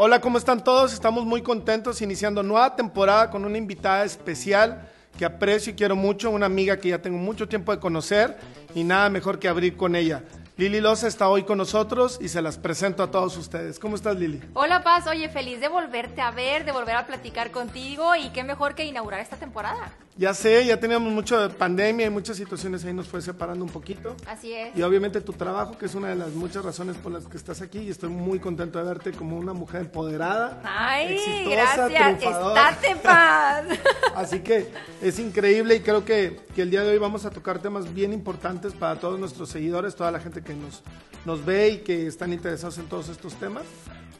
Hola, ¿cómo están todos? Estamos muy contentos iniciando nueva temporada con una invitada especial que aprecio y quiero mucho, una amiga que ya tengo mucho tiempo de conocer y nada mejor que abrir con ella. Lili Loza está hoy con nosotros y se las presento a todos ustedes. ¿Cómo estás, Lili? Hola, Paz. Oye, feliz de volverte a ver, de volver a platicar contigo y qué mejor que inaugurar esta temporada. Ya sé, ya teníamos mucho de pandemia y muchas situaciones ahí nos fue separando un poquito. Así es. Y obviamente tu trabajo, que es una de las muchas razones por las que estás aquí y estoy muy contento de verte como una mujer empoderada. Ay, exitosa, gracias. triunfadora. Estate paz. Así que es increíble y creo que, que el día de hoy vamos a tocar temas bien importantes para todos nuestros seguidores, toda la gente que nos, nos ve y que están interesados en todos estos temas,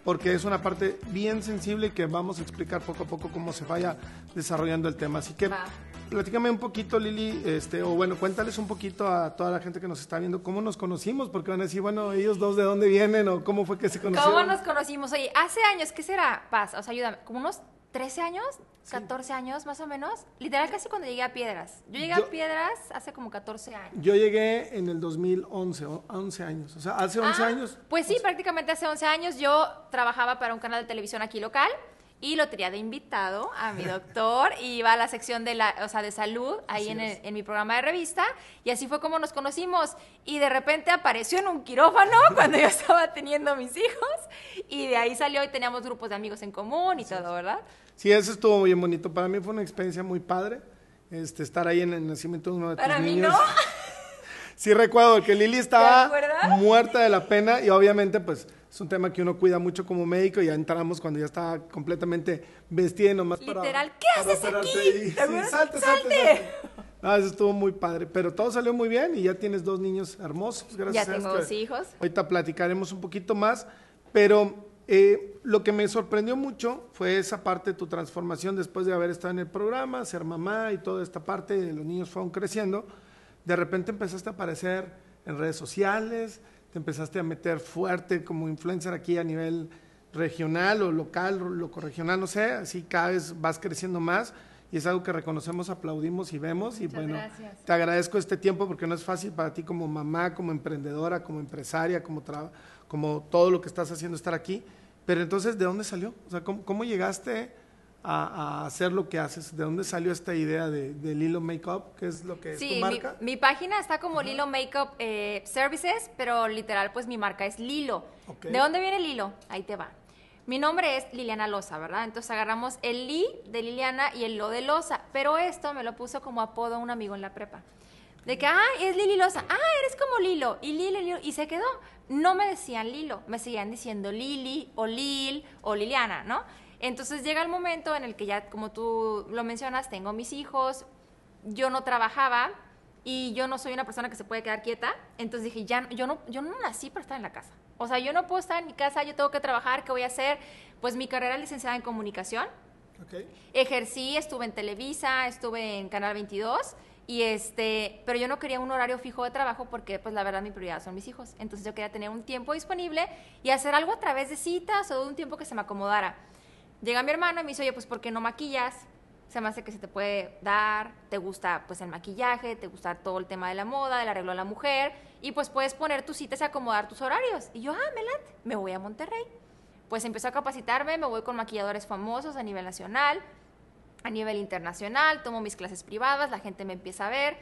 porque es una parte bien sensible que vamos a explicar poco a poco cómo se vaya desarrollando el tema. Así que Va. platícame un poquito, Lili, este, o bueno, cuéntales un poquito a toda la gente que nos está viendo cómo nos conocimos, porque van a decir, bueno, ellos dos de dónde vienen o cómo fue que se conocieron. ¿Cómo nos conocimos? Oye, hace años, ¿qué será? Paz, o sea, ayúdame. ¿Como unos 13 años? 14 años más o menos. Literal, casi cuando llegué a Piedras. Yo llegué Yo- a Piedras hace como 14 años. Yo llegué en el 2011, o- 11 años, o sea, hace 11 Ah, años. Pues sí, prácticamente hace 11 años yo trabajaba para un canal de televisión aquí local y lo tenía de invitado a mi doctor y iba a la sección de la, o sea, de salud ahí en, el- en mi programa de revista y así fue como nos conocimos y de repente apareció en un quirófano cuando yo estaba teniendo mis hijos y de ahí salió y teníamos grupos de amigos en común y todo, ¿verdad? Sí, eso estuvo bien bonito. Para mí fue una experiencia muy padre. Este, estar ahí en el nacimiento de uno de tus Para mí niños. no. Sí recuerdo que Lili estaba muerta de la pena y obviamente pues es un tema que uno cuida mucho como médico y ya entramos cuando ya estaba completamente vestida y nomás para- Literal, ¿qué para haces operarte aquí? salte, salte, ¡Salte! No, eso estuvo muy padre, pero todo salió muy bien y ya tienes dos niños hermosos, gracias Ya tengo dos hijos. Ahorita platicaremos un poquito más, pero eh, lo que me sorprendió mucho fue esa parte de tu transformación después de haber estado en el programa, ser mamá y toda esta parte, los niños fueron creciendo. De repente empezaste a aparecer en redes sociales, te empezaste a meter fuerte como influencer aquí a nivel regional o local, loco regional, no sé, así cada vez vas creciendo más y es algo que reconocemos, aplaudimos y vemos y Muchas bueno, gracias. te agradezco este tiempo porque no es fácil para ti como mamá, como emprendedora, como empresaria, como, tra- como todo lo que estás haciendo estar aquí. Pero entonces, ¿de dónde salió? O sea, ¿cómo, cómo llegaste a, a hacer lo que haces? ¿De dónde salió esta idea de, de Lilo Makeup? ¿Qué es lo que es Sí, tu mi, marca? mi página está como Lilo Makeup eh, Services, pero literal, pues mi marca es Lilo. ¿De dónde viene Lilo? Ahí te va. Mi nombre es Liliana Loza, ¿verdad? Entonces agarramos el Li de Liliana y el Lo de Loza, pero esto me lo puso como apodo a un amigo en la prepa. De que, ah, es Lili Loza, ah, eres como Lilo, y Lilo, Lilo, y se quedó. No me decían Lilo, me seguían diciendo Lili, o Lil, o Liliana, ¿no? Entonces llega el momento en el que ya, como tú lo mencionas, tengo mis hijos, yo no trabajaba y yo no soy una persona que se puede quedar quieta, entonces dije, ya, yo no, yo no nací para estar en la casa. O sea, yo no puedo estar en mi casa, yo tengo que trabajar, ¿qué voy a hacer? Pues mi carrera es licenciada en comunicación, Ok. ejercí, estuve en Televisa, estuve en Canal 22 y este, pero yo no quería un horario fijo de trabajo porque pues la verdad mi prioridad son mis hijos. Entonces yo quería tener un tiempo disponible y hacer algo a través de citas o de un tiempo que se me acomodara. Llega mi hermano y me dice, "Oye, pues ¿por qué no maquillas?" Se me hace que se te puede dar, te gusta pues el maquillaje, te gusta todo el tema de la moda, del arreglo a la mujer y pues puedes poner tus citas y acomodar tus horarios. Y yo, "Ah, me me voy a Monterrey." Pues empezó a capacitarme, me voy con maquilladores famosos a nivel nacional, a nivel internacional, tomo mis clases privadas, la gente me empieza a ver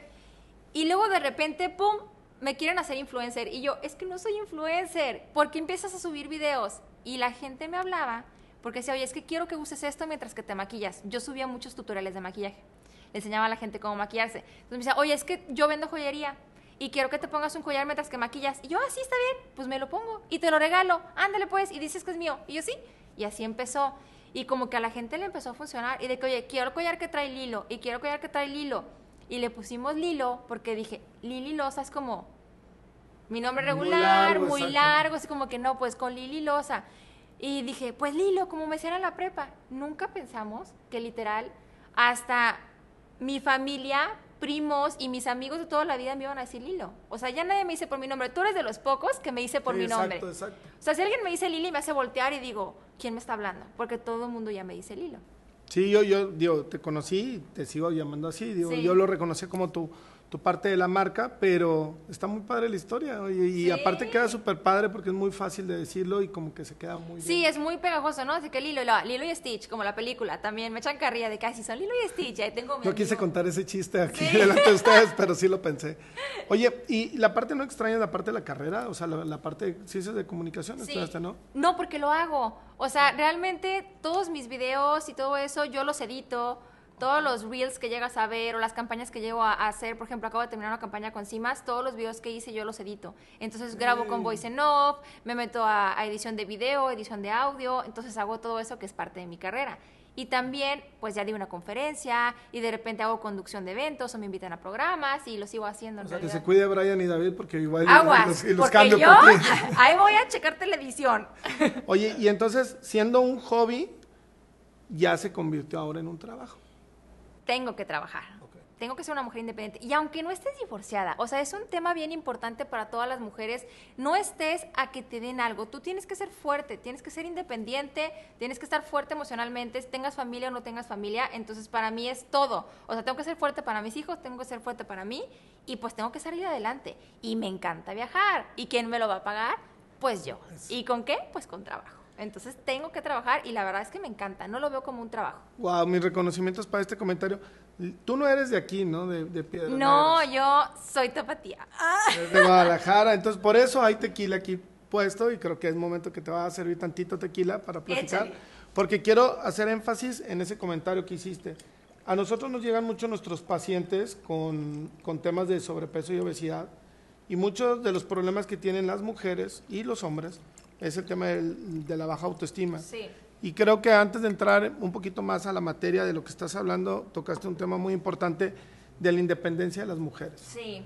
y luego de repente, ¡pum!, me quieren hacer influencer y yo, es que no soy influencer, ¿por qué empiezas a subir videos? Y la gente me hablaba porque decía, oye, es que quiero que uses esto mientras que te maquillas. Yo subía muchos tutoriales de maquillaje, le enseñaba a la gente cómo maquillarse. Entonces me decía, oye, es que yo vendo joyería y quiero que te pongas un collar mientras que maquillas. Y yo, ah, sí, está bien, pues me lo pongo y te lo regalo, ándale pues, y dices que es mío. Y yo, sí, y así empezó. Y como que a la gente le empezó a funcionar. Y de que, oye, quiero el collar que trae Lilo. Y quiero el collar que trae Lilo. Y le pusimos Lilo porque dije, Lili Loza es como mi nombre Muy regular, largo, muy largo. Así como que no, pues con Lili Loza. Y dije, pues Lilo, como me en la prepa. Nunca pensamos que literal hasta mi familia, primos y mis amigos de toda la vida me iban a decir Lilo. O sea, ya nadie me dice por mi nombre. Tú eres de los pocos que me dice por Sí, mi nombre. Exacto. O sea, si alguien me dice Lili, me hace voltear y digo, ¿quién me está hablando? Porque todo el mundo ya me dice Lilo. Sí, yo, yo digo, te conocí te sigo llamando así. Digo, Sí. Yo lo reconocí como tu, tu parte de la marca, pero está muy padre la historia. y Sí. aparte queda súper padre porque es muy fácil de decirlo y como que se queda muy Sí, bien. es muy pegajoso, ¿no? Así que Lilo, y la- Lilo y Stitch, como la película, también me echan carrilla de casi son Lilo y Stitch. Ahí tengo mi No quise contar ese chiste aquí Sí. delante de ustedes, pero sí lo pensé. Oye, ¿y la parte no extraña la parte de la carrera? O sea, la, la parte de ciencias de comunicación, Sí. ¿no? No, porque lo hago. O sea, realmente todos mis videos y todo eso yo los edito. Todos los reels que llegas a ver o las campañas que llego a, a hacer, por ejemplo, acabo de terminar una campaña con Cimas, todos los videos que hice yo los edito. Entonces grabo con Voice en Off, me meto a, a edición de video, edición de audio, entonces hago todo eso que es parte de mi carrera. Y también, pues ya di una conferencia y de repente hago conducción de eventos o me invitan a programas y lo sigo haciendo. en O sea, que se cuide Brian y David porque igual Aguas, los, y los porque cambio yo por ti. ahí voy a checar televisión. Oye, y entonces, siendo un hobby, ya se convirtió ahora en un trabajo. Tengo que trabajar. Tengo que ser una mujer independiente. Y aunque no estés divorciada, o sea, es un tema bien importante para todas las mujeres, no estés a que te den algo. Tú tienes que ser fuerte, tienes que ser independiente, tienes que estar fuerte emocionalmente, tengas familia o no tengas familia. Entonces, para mí es todo. O sea, tengo que ser fuerte para mis hijos, tengo que ser fuerte para mí y pues tengo que salir adelante. Y me encanta viajar. ¿Y quién me lo va a pagar? Pues yo. ¿Y con qué? Pues con trabajo. Entonces, tengo que trabajar y la verdad es que me encanta. No lo veo como un trabajo. Wow, mis reconocimientos para este comentario. Tú no eres de aquí, ¿no? De, de Piedras No, yo soy tapatía. Ah. De Guadalajara. Entonces, por eso hay tequila aquí puesto y creo que es momento que te va a servir tantito tequila para platicar. Échale. Porque quiero hacer énfasis en ese comentario que hiciste. A nosotros nos llegan mucho nuestros pacientes con, con temas de sobrepeso y obesidad y muchos de los problemas que tienen las mujeres y los hombres es el tema del- de la baja autoestima. Sí. Y creo que antes de entrar un poquito más a la materia de lo que estás hablando, tocaste un tema muy importante de la independencia de las mujeres. Sí.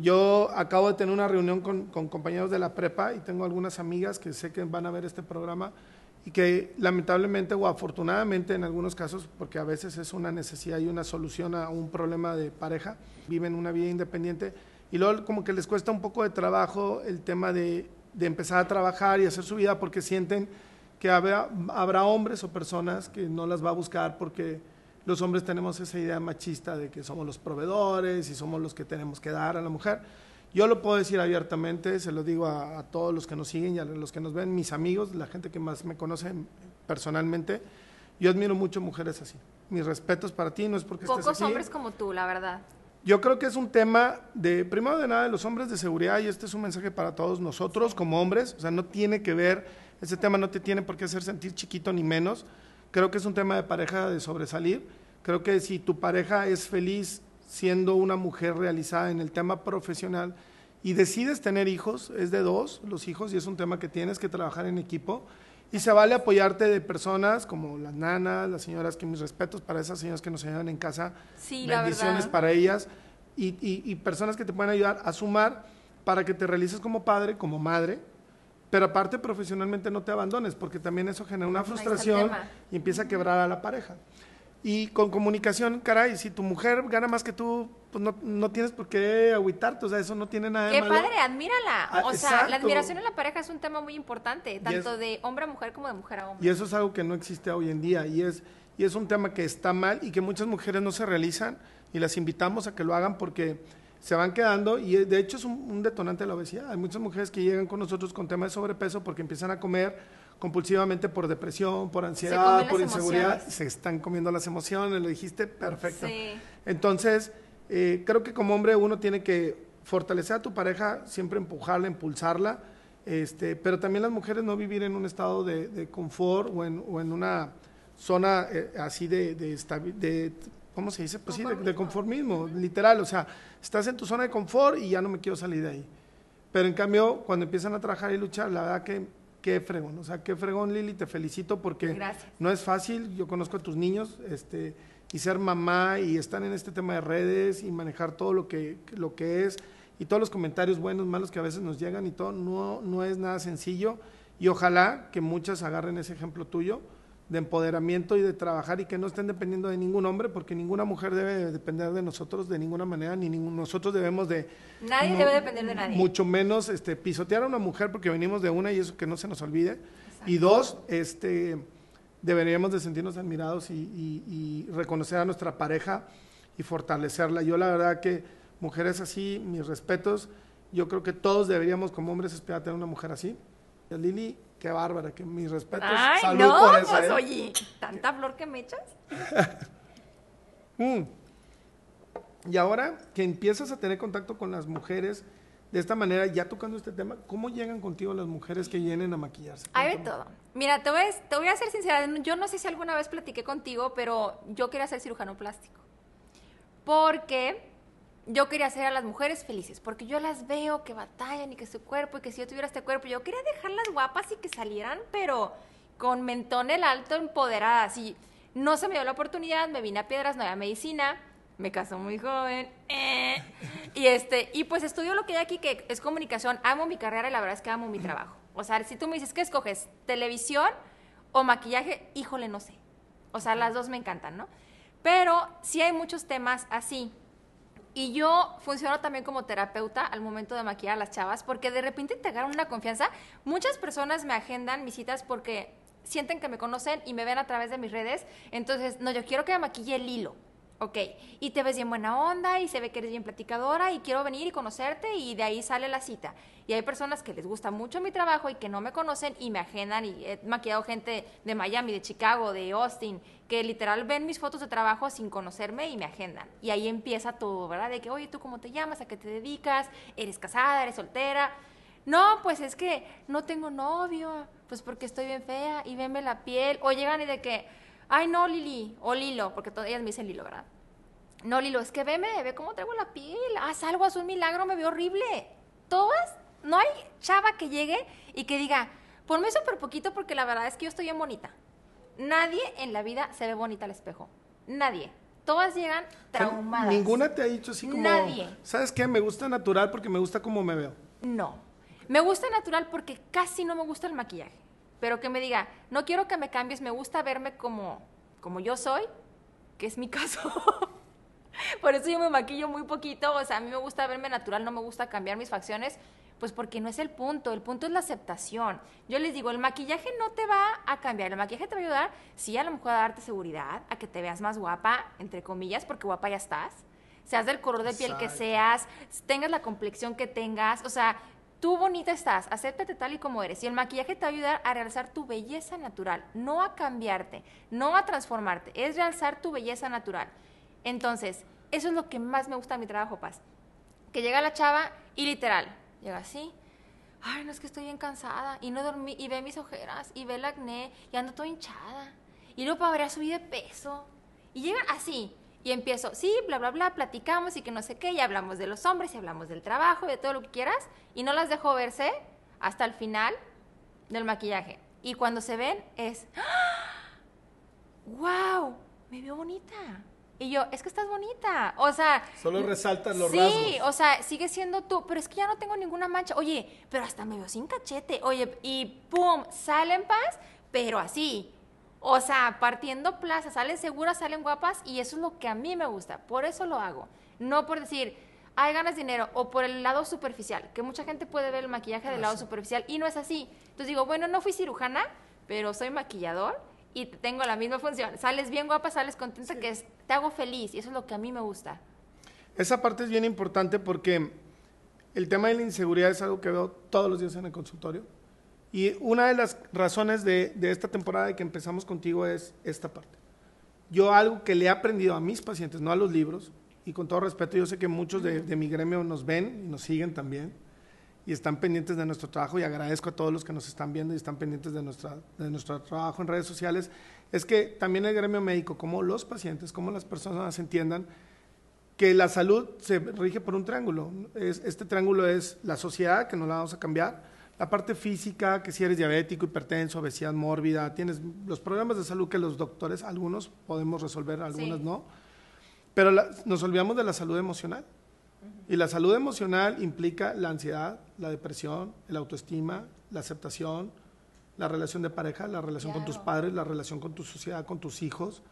Yo acabo de tener una reunión con, con compañeros de la prepa y tengo algunas amigas que sé que van a ver este programa y que lamentablemente o afortunadamente en algunos casos, porque a veces es una necesidad y una solución a un problema de pareja, viven una vida independiente y luego como que les cuesta un poco de trabajo el tema de, de empezar a trabajar y hacer su vida porque sienten que habrá, habrá hombres o personas que no las va a buscar porque los hombres tenemos esa idea machista de que somos los proveedores y somos los que tenemos que dar a la mujer. Yo lo puedo decir abiertamente, se lo digo a, a todos los que nos siguen y a los que nos ven, mis amigos, la gente que más me conoce personalmente. Yo admiro mucho mujeres así. Mis respetos para ti, no es porque estés Pocos aquí. hombres como tú, la verdad. Yo creo que es un tema de, primero de nada, de los hombres de seguridad, y este es un mensaje para todos nosotros como hombres, o sea, no tiene que ver, ese tema no te tiene por qué hacer sentir chiquito ni menos, creo que es un tema de pareja de sobresalir, creo que si tu pareja es feliz siendo una mujer realizada en el tema profesional y decides tener hijos, es de dos los hijos y es un tema que tienes que trabajar en equipo, y se vale apoyarte de personas como las nanas, las señoras, que mis respetos para esas señoras que nos ayudan en casa, Sí, bendiciones para ellas. Y, y- y personas que te pueden ayudar a sumar para que te realices como padre, como madre, pero aparte profesionalmente no te abandones, porque también eso genera una frustración y empieza a quebrar a la pareja. Y con comunicación, caray, si tu mujer gana más que tú, pues no, no tienes por qué agüitarte, o sea, eso no tiene nada de Qué malo. padre, admírala. Ah, o sea, la admiración en la pareja es un tema muy importante, tanto es- de hombre a mujer como de mujer a hombre. Y eso es algo que no existe hoy en día y es, y es un tema que está mal y que muchas mujeres no se realizan y las invitamos a que lo hagan porque se van quedando y de hecho es un, un detonante de la obesidad. Hay muchas mujeres que llegan con nosotros con temas de sobrepeso porque empiezan a comer compulsivamente por depresión, por ansiedad, por inseguridad, emociones. se están comiendo las emociones, lo dijiste perfecto. Sí. Entonces, eh, creo que como hombre uno tiene que fortalecer a tu pareja, siempre empujarla, impulsarla, este, pero también las mujeres no vivir en un estado de, de confort o en, o en una zona eh, así de, de, ¿cómo se dice? Pues sí, de, de conformismo, literal, o sea, estás en tu zona de confort y ya no me quiero salir de ahí. Pero en cambio, cuando empiezan a trabajar y luchar, la verdad que qué fregón, o sea, qué fregón Lili, te felicito porque Gracias. no es fácil, yo conozco a tus niños, este, y ser mamá y estar en este tema de redes y manejar todo lo que, lo que es y todos los comentarios buenos, malos que a veces nos llegan y todo, no, no es nada sencillo y ojalá que muchas agarren ese ejemplo tuyo de empoderamiento y de trabajar y que no estén dependiendo de ningún hombre porque ninguna mujer debe depender de nosotros de ninguna manera, ni ningún- nosotros debemos de Nadie mu- debe depender de nadie. Mucho menos este, pisotear a una mujer porque venimos de una y eso que no se nos olvide. Y dos, este, deberíamos de sentirnos admirados y, y- y reconocer a nuestra pareja y fortalecerla. Yo la verdad que mujeres así, mis respetos. Yo creo que todos deberíamos como hombres esperar tener una mujer así. Lili, qué bárbara, que mis respetos. Ay, Salud no, por eso, pues ¿eh? oye, tanta flor que me echas. Mm. Y ahora que empiezas a tener contacto con las mujeres de esta manera, ya tocando este tema, ¿cómo llegan contigo las mujeres que vienen a maquillarse? Hay de todo. Mira, te voy, a, te voy a ser sincera. Yo no sé si alguna vez platiqué contigo, pero yo quería ser cirujano plástico. Porque yo quería hacer a las mujeres felices. Porque yo las veo que batallan y que su cuerpo, y que si yo tuviera este cuerpo, yo quería dejarlas guapas y que salieran, pero con mentón el alto, empoderadas. Y no se me dio la oportunidad, me vine a Piedras, había medicina. Me casó muy joven. eh, y este, y pues estudio lo que hay aquí, que es comunicación. Amo mi carrera y la verdad es que amo mi trabajo. O sea, si tú me dices, ¿qué escoges? ¿Televisión o maquillaje? Híjole, no sé. O sea, las dos me encantan, ¿no? Pero sí hay muchos temas así. Y yo funciono también como terapeuta al momento de maquillar a las chavas, porque de repente te agarran una confianza. Muchas personas me agendan mis citas porque sienten que me conocen y me ven a través de mis redes. Entonces, no, yo quiero que me maquille el hilo. Ok, y te ves bien buena onda y se ve que eres bien platicadora y quiero venir y conocerte y de ahí sale la cita. Y hay personas que les gusta mucho mi trabajo y que no me conocen y me agendan y he maquillado gente de Miami, de Chicago, de Austin, que literal ven mis fotos de trabajo sin conocerme y me agendan. Y ahí empieza todo, ¿verdad? De que, oye, ¿tú cómo te llamas? ¿A qué te dedicas? ¿Eres casada? ¿Eres soltera? No, pues es que no tengo novio, pues porque estoy bien fea y venme la piel. O llegan y de que, ay no, Lili, o Lilo, porque todas ellas me dicen Lilo, ¿verdad? No, Lilo, es que veme, ve cómo traigo la piel, haz algo, haz un milagro, me veo horrible. Todas, no hay chava que llegue y que diga, ponme súper poquito porque la verdad es que yo estoy bien bonita. Nadie en la vida se ve bonita al espejo. Nadie. Todas llegan traumadas. Ninguna te ha dicho así como, Nadie. ¿sabes qué? Me gusta natural porque me gusta cómo me veo. No. Me gusta natural porque casi no me gusta el maquillaje. Pero que me diga, no quiero que me cambies, me gusta verme como, como yo soy, que es mi caso. Por eso yo me maquillo muy poquito, o sea, a mí me gusta verme natural, no me gusta cambiar mis facciones, pues porque no es el punto, el punto es la aceptación. Yo les digo, el maquillaje no te va a cambiar, el maquillaje te va a ayudar, sí, a lo mejor a darte seguridad, a que te veas más guapa, entre comillas, porque guapa ya estás, seas del color de piel que seas, tengas la complexión que tengas, o sea, tú bonita estás, acéptate tal y como eres. Y el maquillaje te va a ayudar a realzar tu belleza natural, no a cambiarte, no a transformarte, es realzar tu belleza natural. Entonces, eso es lo que más me gusta de mi trabajo, Paz. Que llega la chava y literal, llega así. Ay, no es que estoy bien cansada y no dormí y ve mis ojeras y ve el acné y ando toda hinchada. Y luego para subir de peso. Y llegan así. Y empiezo, sí, bla, bla, bla, platicamos y que no sé qué, y hablamos de los hombres y hablamos del trabajo y de todo lo que quieras. Y no las dejo verse hasta el final del maquillaje. Y cuando se ven es, ¡wow! Me veo bonita. Y yo, es que estás bonita. O sea. Solo resaltas los sí, rasgos. o sea, sigue siendo tú, pero es que ya no tengo ninguna mancha. Oye, pero hasta me veo sin cachete. Oye, y pum, sale en paz, pero así. O sea, partiendo plaza, salen seguras, salen guapas y eso es lo que a mí me gusta. Por eso lo hago. No por decir, hay ganas dinero o por el lado superficial, que mucha gente puede ver el maquillaje del lado superficial y no es así. Entonces digo, bueno, no fui cirujana, pero soy maquillador y tengo la misma función. Sales bien guapa, sales contenta, que es, te hago feliz y eso es lo que a mí me gusta. Esa parte es bien importante porque el tema de la inseguridad es algo que veo todos los días en el consultorio. Y una de las razones de, esta temporada de que empezamos contigo es esta parte. Yo algo que le he aprendido a mis pacientes, no a los libros, y con todo respeto, yo sé que muchos de, de mi gremio nos ven y nos siguen también, y están pendientes de nuestro trabajo, y agradezco a todos los que nos están viendo y están pendientes de, nuestra, de nuestro trabajo en redes sociales, es que también el gremio médico, como los pacientes, como las personas entiendan que la salud se rige por un triángulo. Es- este triángulo es la sociedad, que no la vamos a cambiar, la parte física, que si eres diabético, hipertenso, obesidad mórbida, tienes los problemas de salud que los doctores, algunos podemos resolver, algunos Sí. no, pero la- nos olvidamos de la salud emocional. Y la salud emocional implica la ansiedad, la depresión, la autoestima, la aceptación, la relación de pareja, la relación con tus padres, la relación con tu sociedad, con tus hijos.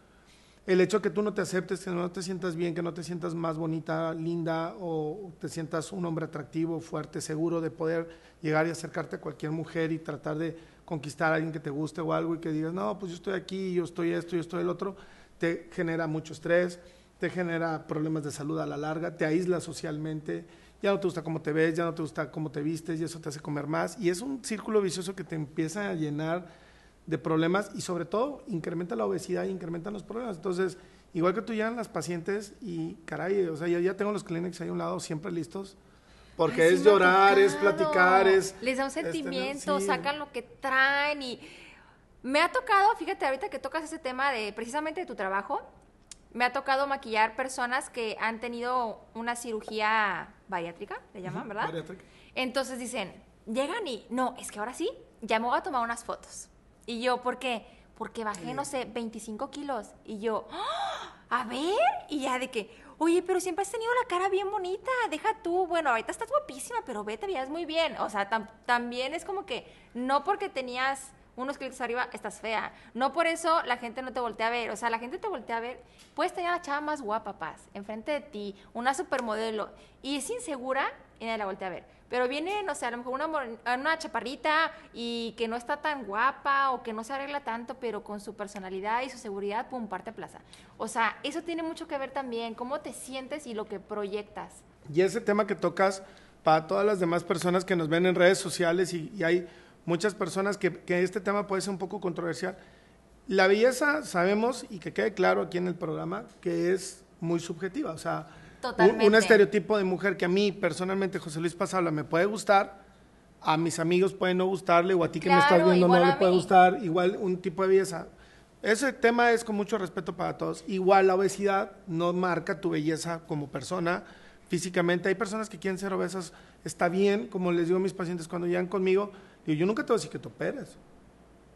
El hecho de que tú no te aceptes, que no te sientas bien, que no te sientas más bonita, linda, o te sientas un hombre atractivo, fuerte, seguro de poder llegar y acercarte a cualquier mujer y tratar de conquistar a alguien que te guste o algo y que digas, no, pues yo estoy aquí, yo estoy esto, yo estoy el otro, te genera mucho estrés, te genera problemas de salud a la larga, te aísla socialmente, ya no te gusta cómo te ves, ya no te gusta cómo te vistes y eso te hace comer más. Y es un círculo vicioso que te empieza a llenar de problemas y sobre todo incrementa la obesidad y incrementan los problemas. Entonces, igual que tú llegan las pacientes y caray, o sea, yo ya tengo los clínicos ahí a un lado siempre listos. Porque Ay, es llorar, es platicar, es... Les da un este, sentimiento, sí. sacan lo que traen y... Me ha tocado, fíjate, ahorita que tocas ese tema de precisamente de tu trabajo, me ha tocado maquillar personas que han tenido una cirugía bariátrica, le llaman, ¿verdad? Bariátrica. Entonces dicen, llegan y, no, es que ahora sí, ya me voy a tomar unas fotos. Y yo, ¿por qué? Porque bajé, no sé, 25 kilos. Y yo, ¡Ah! a ver, y ya de que, oye, pero siempre has tenido la cara bien bonita, deja tú, bueno, ahorita estás guapísima, pero ve, te veías muy bien. O sea, tam- también es como que, no porque tenías unos kilitos arriba, estás fea. No por eso la gente no te voltea a ver. O sea, la gente te voltea a ver. Puedes tener a la chava más guapa, paz, enfrente de ti, una supermodelo, y es insegura y nadie la voltea a ver. Pero viene, no sé, a lo mejor una, una chaparrita y que no está tan guapa o que no se arregla tanto, pero con su personalidad y su seguridad, pum, parte plaza. O sea, eso tiene mucho que ver también, cómo te sientes y lo que proyectas. Y ese tema que tocas para todas las demás personas que nos ven en redes sociales y, y hay muchas personas que, que este tema puede ser un poco controversial. La belleza sabemos y que quede claro aquí en el programa que es muy subjetiva, o sea, Totalmente. un estereotipo de mujer que a mí personalmente José Luis Pasabla me puede gustar, a mis amigos puede no gustarle o a ti que me estás viendo no le puede gustar, igual un tipo de belleza. Ese tema es con mucho respeto para todos. Igual la obesidad no marca tu belleza como persona físicamente. Hay personas que quieren ser obesas, está bien, como les digo a mis pacientes cuando llegan conmigo, digo, yo nunca te voy a decir que te operes.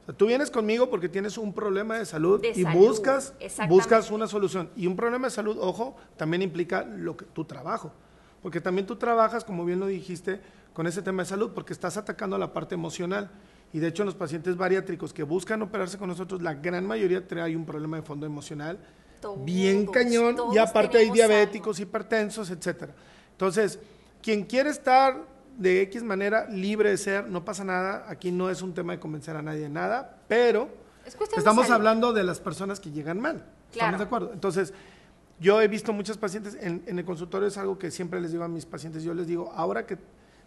O sea, tú vienes conmigo porque tienes un problema de salud De y salud, buscas, buscas una solución. Y un problema de salud, ojo, también implica lo que, tu trabajo. Porque también tú trabajas, como bien lo dijiste, con ese tema de salud, porque estás atacando la parte emocional. Y de hecho, en los pacientes bariátricos que buscan operarse con nosotros, la gran mayoría trae un problema de fondo emocional bien cañón. Y aparte hay diabéticos, hipertensos, etcétera. Entonces, quien quiere estar de X manera libre de ser, no pasa nada. Aquí no es un tema de convencer a nadie de nada, pero Es cuestión de estamos hablando de las personas que llegan mal. Claro. ¿Estamos de acuerdo? Entonces, yo he visto muchos pacientes, en, en el consultorio es algo que siempre les digo a mis pacientes, yo les digo, ahora que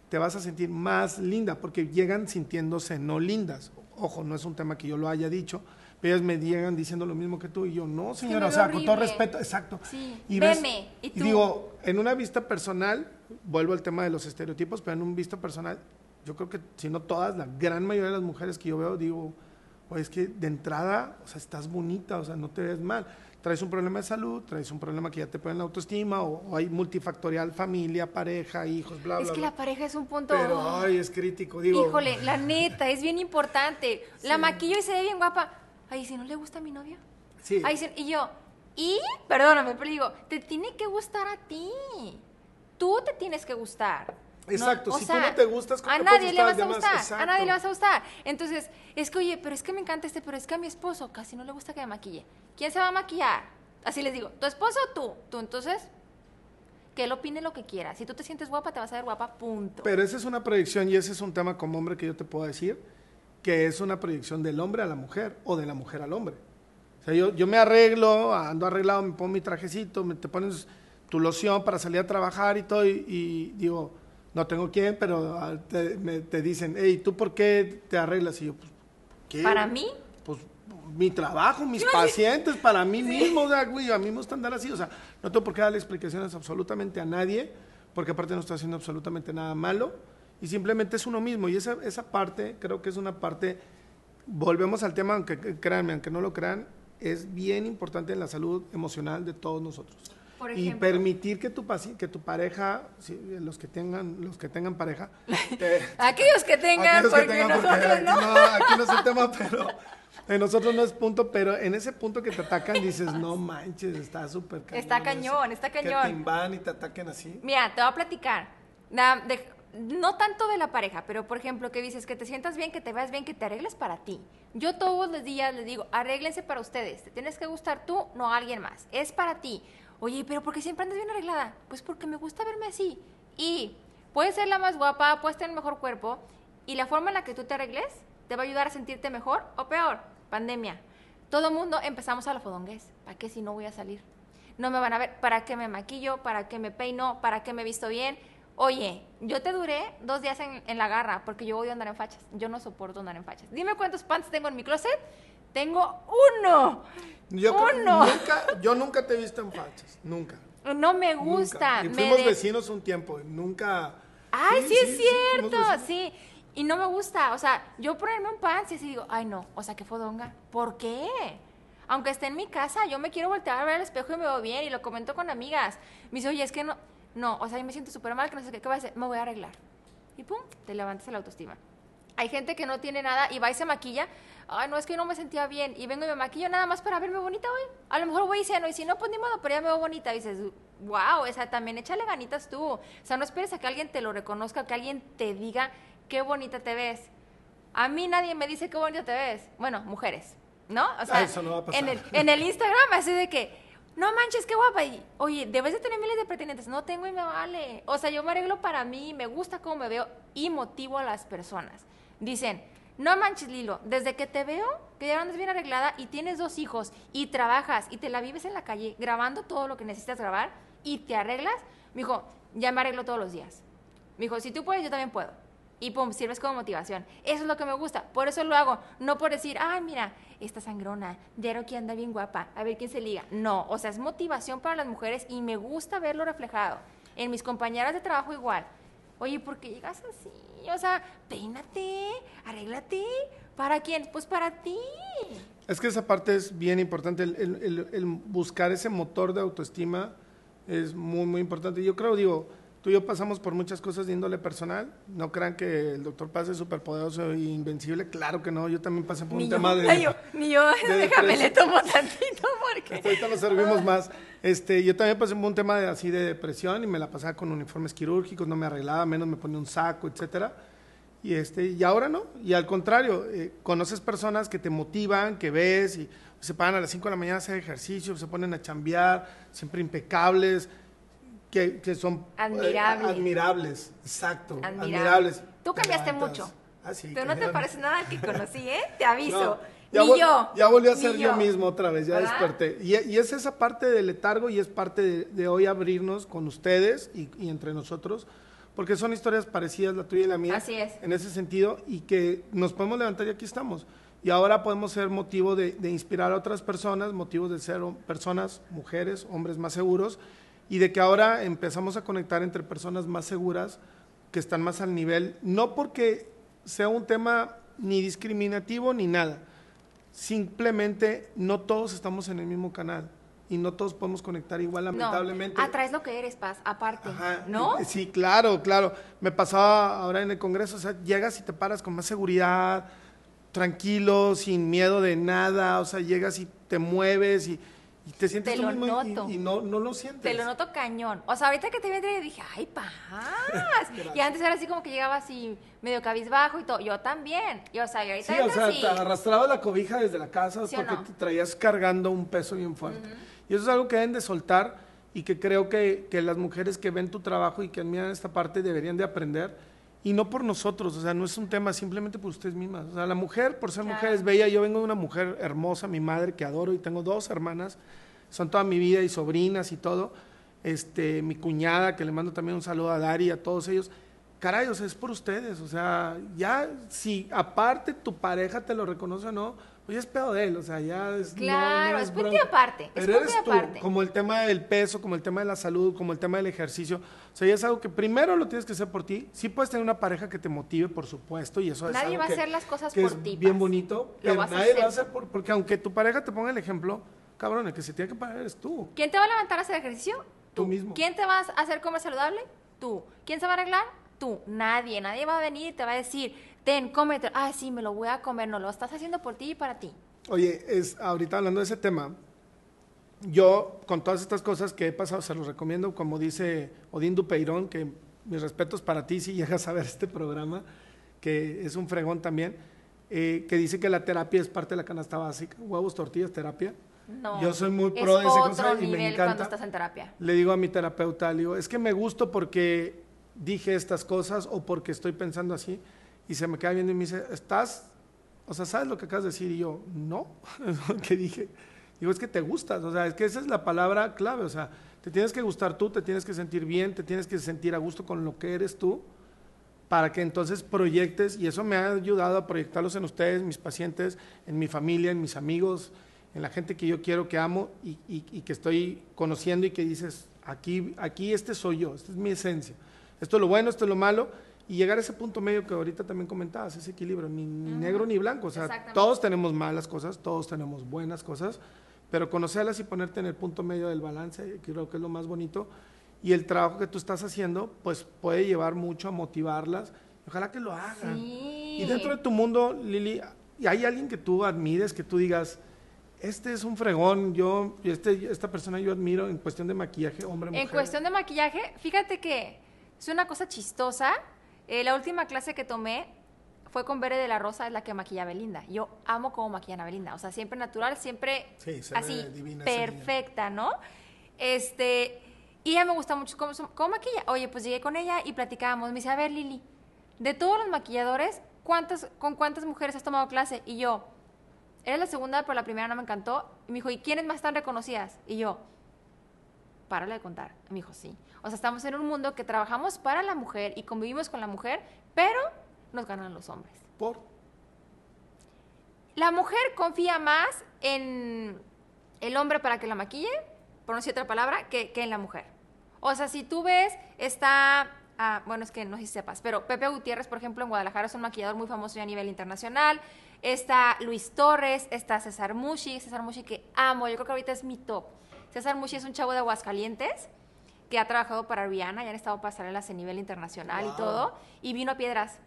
te vas a sentir más linda, porque llegan sintiéndose no lindas. Ojo, no es un tema que yo lo haya dicho, ellas me llegan diciendo lo mismo que tú y yo, no, señora, o sea, con todo respeto, exacto. Sí, Y, ves- veme, ¿y y tú? digo, en una vista personal, vuelvo al tema de los estereotipos, pero en un visto personal, yo creo que si no todas, la gran mayoría de las mujeres que yo veo, digo, oye, es que de entrada, o sea, estás bonita, o sea, no te ves mal. Traes un problema de salud, traes un problema que ya te pone la autoestima, o, o hay multifactorial, familia, pareja, hijos, bla, bla, Es que bla. la pareja es un punto... Pero, ay, es crítico, digo. Híjole, la neta, es bien importante. La maquillo y se ve bien guapa. Ay, si no le gusta a mi novio. Sí. Ay, si- y yo, y, perdóname, pero digo, te tiene que gustar a ti. Tú te tienes que gustar. Exacto, si tú no te gustas, ¿cómo a te nadie le vas a gustar, a nadie le vas a gustar. Entonces, es que, oye, pero es que me encanta este, pero es que a mi esposo casi no le gusta que me maquille. ¿Quién se va a maquillar? Así les digo, ¿tu esposo o tú? Tú, entonces, que él opine lo que quiera. Si tú te sientes guapa, te vas a ver guapa, punto. Pero esa es una proyección y ese es un tema como hombre que yo te puedo decir, que es una proyección del hombre a la mujer o de la mujer al hombre. O sea, yo, yo me arreglo, ando arreglado, me pongo mi trajecito, me, te pones tu loción para salir a trabajar y todo, y, y digo, no tengo quién, pero ah, te, me- te dicen, hey, ¿tú por qué te arreglas? Y yo, pues, ¿qué? Para mí, pues mi trabajo, mis pacientes, para mí mismo, o sea, güey, a mí me gusta andar así, o sea, no tengo por qué darle explicaciones absolutamente a nadie, porque aparte no estoy haciendo absolutamente nada malo, y simplemente es uno mismo, y esa, esa parte, creo que es una parte, volvemos al tema, aunque que- créanme, aunque no lo crean, es bien importante en la salud emocional de todos nosotros. Por y permitir que tu, que tu pareja, los que tengan, los que tengan pareja, te- aquellos que tengan, Aquellos que porque tengan, porque nosotros no. no. Aquí no es el tema, pero en nosotros no es punto, pero en ese punto que te atacan dices, no manches, está súper cañón. Está cañón, está Que cañón. te invadan y te ataquen así. Mira, te voy a platicar. Na- de- no tanto de la pareja, pero por ejemplo, que dices que te sientas bien, que te veas bien, que te arregles para ti. Yo todos los días les digo, arréglense para ustedes. Te tienes que gustar tú, no alguien más. Es para ti. Oye, pero ¿por qué siempre andas bien arreglada? Pues porque me gusta verme así. Y puedes ser la más guapa, puedes tener mejor cuerpo, y la forma en la que tú te arregles te va a ayudar a sentirte mejor o peor. Pandemia. Todo mundo empezamos a la fodonguez. ¿Para qué si no voy a salir? no me van a ver, ¿para qué me maquillo? ¿Para qué me peino? ¿Para qué me visto bien? Oye, yo te duré dos días en, en la garra porque yo odio andar en fachas. Yo no soporto andar en fachas. Dime cuántos pants tengo en mi closet. Tengo uno. Yo, uno. nunca, yo nunca te he visto en fachas, nunca. No me nunca. gusta. Y me fuimos de- vecinos un tiempo, nunca... Ay, sí, es cierto, sí. Y no me gusta, o sea, yo ponerme un pants y así digo, ay no, o sea, qué fodonga. ¿Por qué? Aunque esté en mi casa, yo me quiero voltear a ver al espejo y me veo bien y lo comento con amigas. Me dice, oye, es que no, no, o sea, yo me siento súper mal, que no sé qué, ¿qué voy a hacer? Me voy a arreglar. Y pum, te levantas la autoestima. Hay gente que no tiene nada y va y se maquilla. Ay, no, es que no me sentía bien. Y vengo y me maquillo nada más para verme bonita hoy. A lo mejor voy y ceno, y si no, pues ni modo, pero ya me veo bonita. Y dices, wow, o sea, también échale ganitas tú. O sea, no esperes a que alguien te lo reconozca, que alguien te diga qué bonita te ves. A mí nadie me dice qué bonita te ves. Bueno, mujeres, ¿no? O sea, Ah, eso no va a pasar. En, el, en el Instagram, así de que, no manches, qué guapa. Y, oye, debes de tener miles de pretendientes. No tengo y me vale. O sea, yo me arreglo para mí, me gusta cómo me veo y motivo a las personas. Dicen, no manches, Lilo, desde que te veo, que ya andas bien arreglada y tienes dos hijos y trabajas y te la vives en la calle grabando todo lo que necesitas grabar y te arreglas, me dijo, ya me arreglo todos los días. Me dijo, si tú puedes, yo también puedo. Y pum, sirves como motivación. Eso es lo que me gusta. Por eso lo hago. No por decir, ay, mira, esta sangrona, Yero que anda bien guapa, a ver quién se liga. No, o sea, es motivación para las mujeres y me gusta verlo reflejado. En mis compañeras de trabajo igual. Oye, ¿por qué llegas así? O sea, peínate, arréglate. ¿Para quién? Pues para ti. Es que esa parte es bien importante, el, el- el- el buscar ese motor de autoestima es muy, muy importante. Yo creo, digo, tú y yo pasamos por muchas cosas de índole personal, no crean que el doctor Paz es superpoderoso e invencible, claro que no, yo también pasé por Ni un yo, tema de... ay, yo, ni yo, déjame, le tomo tantito porque... Hasta ahorita nos servimos más. Este, yo también pasé por un tema de, así de depresión y me la pasaba con uniformes quirúrgicos, no me arreglaba, menos me ponía un saco, etcétera. Y este, y ahora no. Y al contrario, eh, conoces personas que te motivan, que ves y se paran a las 5 de la mañana a hacer ejercicio, se ponen a chambear, siempre impecables, que, que son eh, Admirables. admirables, exacto, Admirables. admirables. Tú Te cambiaste mucho. Ah, sí, Pero no te parece nada al que conocí, ¿eh? Te aviso. No, ya, vol- yo. ya volví a ser yo. mismo otra vez, ya ¿Verdad? desperté. Y, y es esa parte del letargo y es parte de, de hoy abrirnos con ustedes y, y entre nosotros, porque son historias parecidas, la tuya y la mía. Así es. En ese sentido, y que nos podemos levantar y aquí estamos. Y ahora podemos ser motivo de, de inspirar a otras personas, motivo de ser personas, mujeres, hombres más seguros, y de que ahora empezamos a conectar entre personas más seguras, que están más al nivel, no porque sea un tema ni discriminativo ni nada, simplemente no todos estamos en el mismo canal y no todos podemos conectar igual, lamentablemente. No, atraes lo que eres, Paz, aparte. Ajá, ¿No? Sí, claro, claro. Me pasaba ahora en el Congreso, o sea, llegas y te paras con más seguridad, tranquilo, sin miedo de nada, o sea, llegas y te mueves y, y te sientes Te lo mismo y- noto. y, no, no lo sientes. Te lo noto cañón. O sea, ahorita que te vi dije, ay, Paz. y antes era así como que llegaba así medio cabizbajo y todo. Yo también. Y, o sea, y ahorita Sí, o sea, y- te arrastraba la cobija desde la casa ¿Sí porque no? te traías cargando un peso bien fuerte. Y eso es algo que deben de soltar y que creo que, que las mujeres que ven tu trabajo y que admiran esta parte deberían de aprender. Y no por nosotros, o sea, no es un tema simplemente por ustedes mismas. O sea, la mujer, por ser Claro. mujer, es bella. Yo vengo de una mujer hermosa, mi madre, que adoro, y tengo dos hermanas, son toda mi vida y sobrinas y todo. Este, mi cuñada, que le mando también un saludo a Dari y a todos ellos. Caray, o sea, es por ustedes. O sea, ya si aparte tu pareja te lo reconoce o no, pues ya es pedo de él. O sea, ya es. Claro, no es punto y aparte, es Pero eres tú, aparte. como el tema del peso, como el tema de la salud, como el tema del ejercicio. O sea, ya es algo que primero lo tienes que hacer por ti. Sí puedes tener una pareja que te motive, por supuesto, y eso es Nadie va a hacer las cosas por es ti, bien bonito, pero a nadie lo va a hacer. hacer por- porque aunque tu pareja te ponga el ejemplo, cabrón, el que se tiene que parar eres tú. ¿Quién te va a levantar a hacer ejercicio? Tú mismo. ¿Quién te va a hacer comer saludable? Tú. ¿Quién se va a arreglar? Tú. Nadie. Nadie va a venir y te va a decir, ten, cómete. Ah, sí, me lo voy a comer. No, lo estás haciendo por ti y para ti. Oye, es, ahorita hablando de ese tema, yo con todas estas cosas que he pasado, se los recomiendo, como dice Odín Dupeirón, que mis respetos para ti si llegas a ver este programa, que es un fregón también, eh, que dice que la terapia es parte de la canasta básica, huevos, tortillas, terapia. No. Yo soy muy es pro de esa otro cosa y me nivel encanta. cuando estás en terapia. Le digo a mi terapeuta, le digo, es que me gusto porque dije estas cosas o porque estoy pensando así, y se me queda viendo y me dice, ¿estás? O sea, ¿sabes lo que acabas de decir? Y yo, no, es lo que dije. Digo, es que te gustas, o sea, es que esa es la palabra clave, o sea, te tienes que gustar tú, te tienes que sentir bien, te tienes que sentir a gusto con lo que eres tú, para que entonces proyectes, y eso me ha ayudado a proyectarlos en ustedes, mis pacientes, en mi familia, en mis amigos, en la gente que yo quiero, que amo y, y que estoy conociendo y que dices, aquí, aquí este soy yo, esta es mi esencia, esto es lo bueno, esto es lo malo, y llegar a ese punto medio que ahorita también comentabas, ese equilibrio, ni, ni negro ni blanco, o sea, todos tenemos malas cosas, todos tenemos buenas cosas, pero conocerlas y ponerte en el punto medio del balance, creo que es lo más bonito, y el trabajo que tú estás haciendo, pues puede llevar mucho a motivarlas, ojalá que lo hagan. Y dentro de tu mundo, Lili, ¿hay alguien que tú admires, que tú digas, este es un fregón, yo, este, esta persona yo admiro en cuestión de maquillaje, hombre, mujer? En cuestión de maquillaje, fíjate que es una cosa chistosa. Eh, la última clase que tomé fue con Bere de la Rosa, es la que maquilla Belinda. Yo amo cómo maquillan a Belinda, o sea, siempre natural, siempre así, perfecta, ¿no? Este, y ella me gusta mucho cómo, cómo, maquilla. Oye, pues llegué con ella y platicábamos. Me dice, a ver, Lili, de todos los maquilladores, ¿cuántas, ¿con cuántas mujeres has tomado clase? Y yo, eres la segunda, pero la primera no me encantó. Y me dijo, ¿y quiénes más están reconocidas? Y yo, párale de contar. Me dijo, sí. O sea, estamos en un mundo que trabajamos para la mujer y convivimos con la mujer, pero nos ganan los hombres. ¿Por? La mujer confía más en el hombre para que la maquille, por no decir otra palabra, que, en la mujer. O sea, si tú ves, está, ah, bueno, es que no sé si sepas, pero Pepe Gutiérrez, por ejemplo, en Guadalajara es un maquillador muy famoso a nivel internacional. Está Luis Torres, está César Mushi, César Mushi que amo, yo creo que ahorita es mi top. César Mushi es un chavo de Aguascalientes que ha trabajado para Rihanna, ya han estado pasarelas a nivel internacional y todo, y vino a Piedras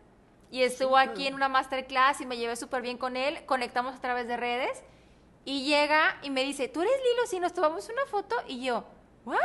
y estuvo aquí en una masterclass y me llevé súper bien con él, conectamos a través de redes y llega y me dice, tú eres Lilo, si nos tomamos una foto y yo, ¿what?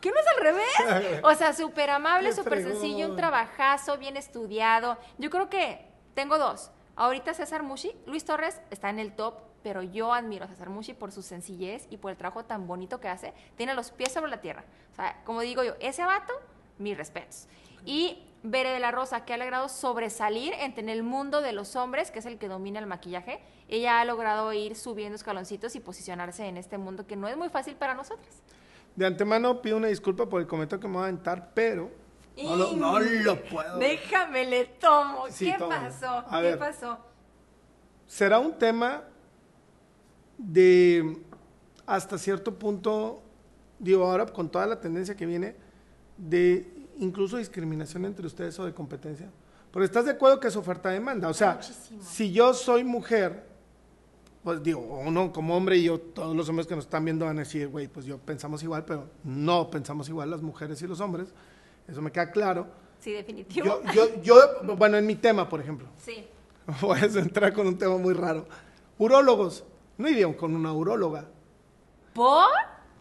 ¿Qué no es al revés? o sea, súper amable, súper sencillo, un trabajazo, bien estudiado. Yo creo que tengo dos. Ahorita César Mushi, Luis Torres está en el top, pero yo admiro a César Mushi por su sencillez y por el trabajo tan bonito que hace. Tiene los pies sobre la tierra. O sea, como digo yo, ese vato, mis respetos. Y Bere de la Rosa, que ha logrado sobresalir en el mundo de los hombres, que es el que domina el maquillaje. Ella ha logrado ir subiendo escaloncitos y posicionarse en este mundo que no es muy fácil para nosotros. De antemano pido una disculpa por el comentario que me voy a aventar, pero no lo, puedo. Déjame, le tomo. ¿Qué pasó? ¿Qué pasó? Será un tema de hasta cierto punto, digo ahora con toda la tendencia que viene, de incluso discriminación entre ustedes o de competencia? Porque estás de acuerdo que es oferta-demanda. O sea, si yo soy mujer, pues digo, uno como hombre y yo, todos los hombres que nos están viendo van a decir, güey, pues yo pensamos igual, pero no pensamos igual las mujeres y los hombres. Eso me queda claro. Sí, definitivo. Yo, yo, bueno, en mi tema, por ejemplo. Sí. Voy a entrar con un tema muy raro. Urólogos. No iría con una uróloga. ¿Por?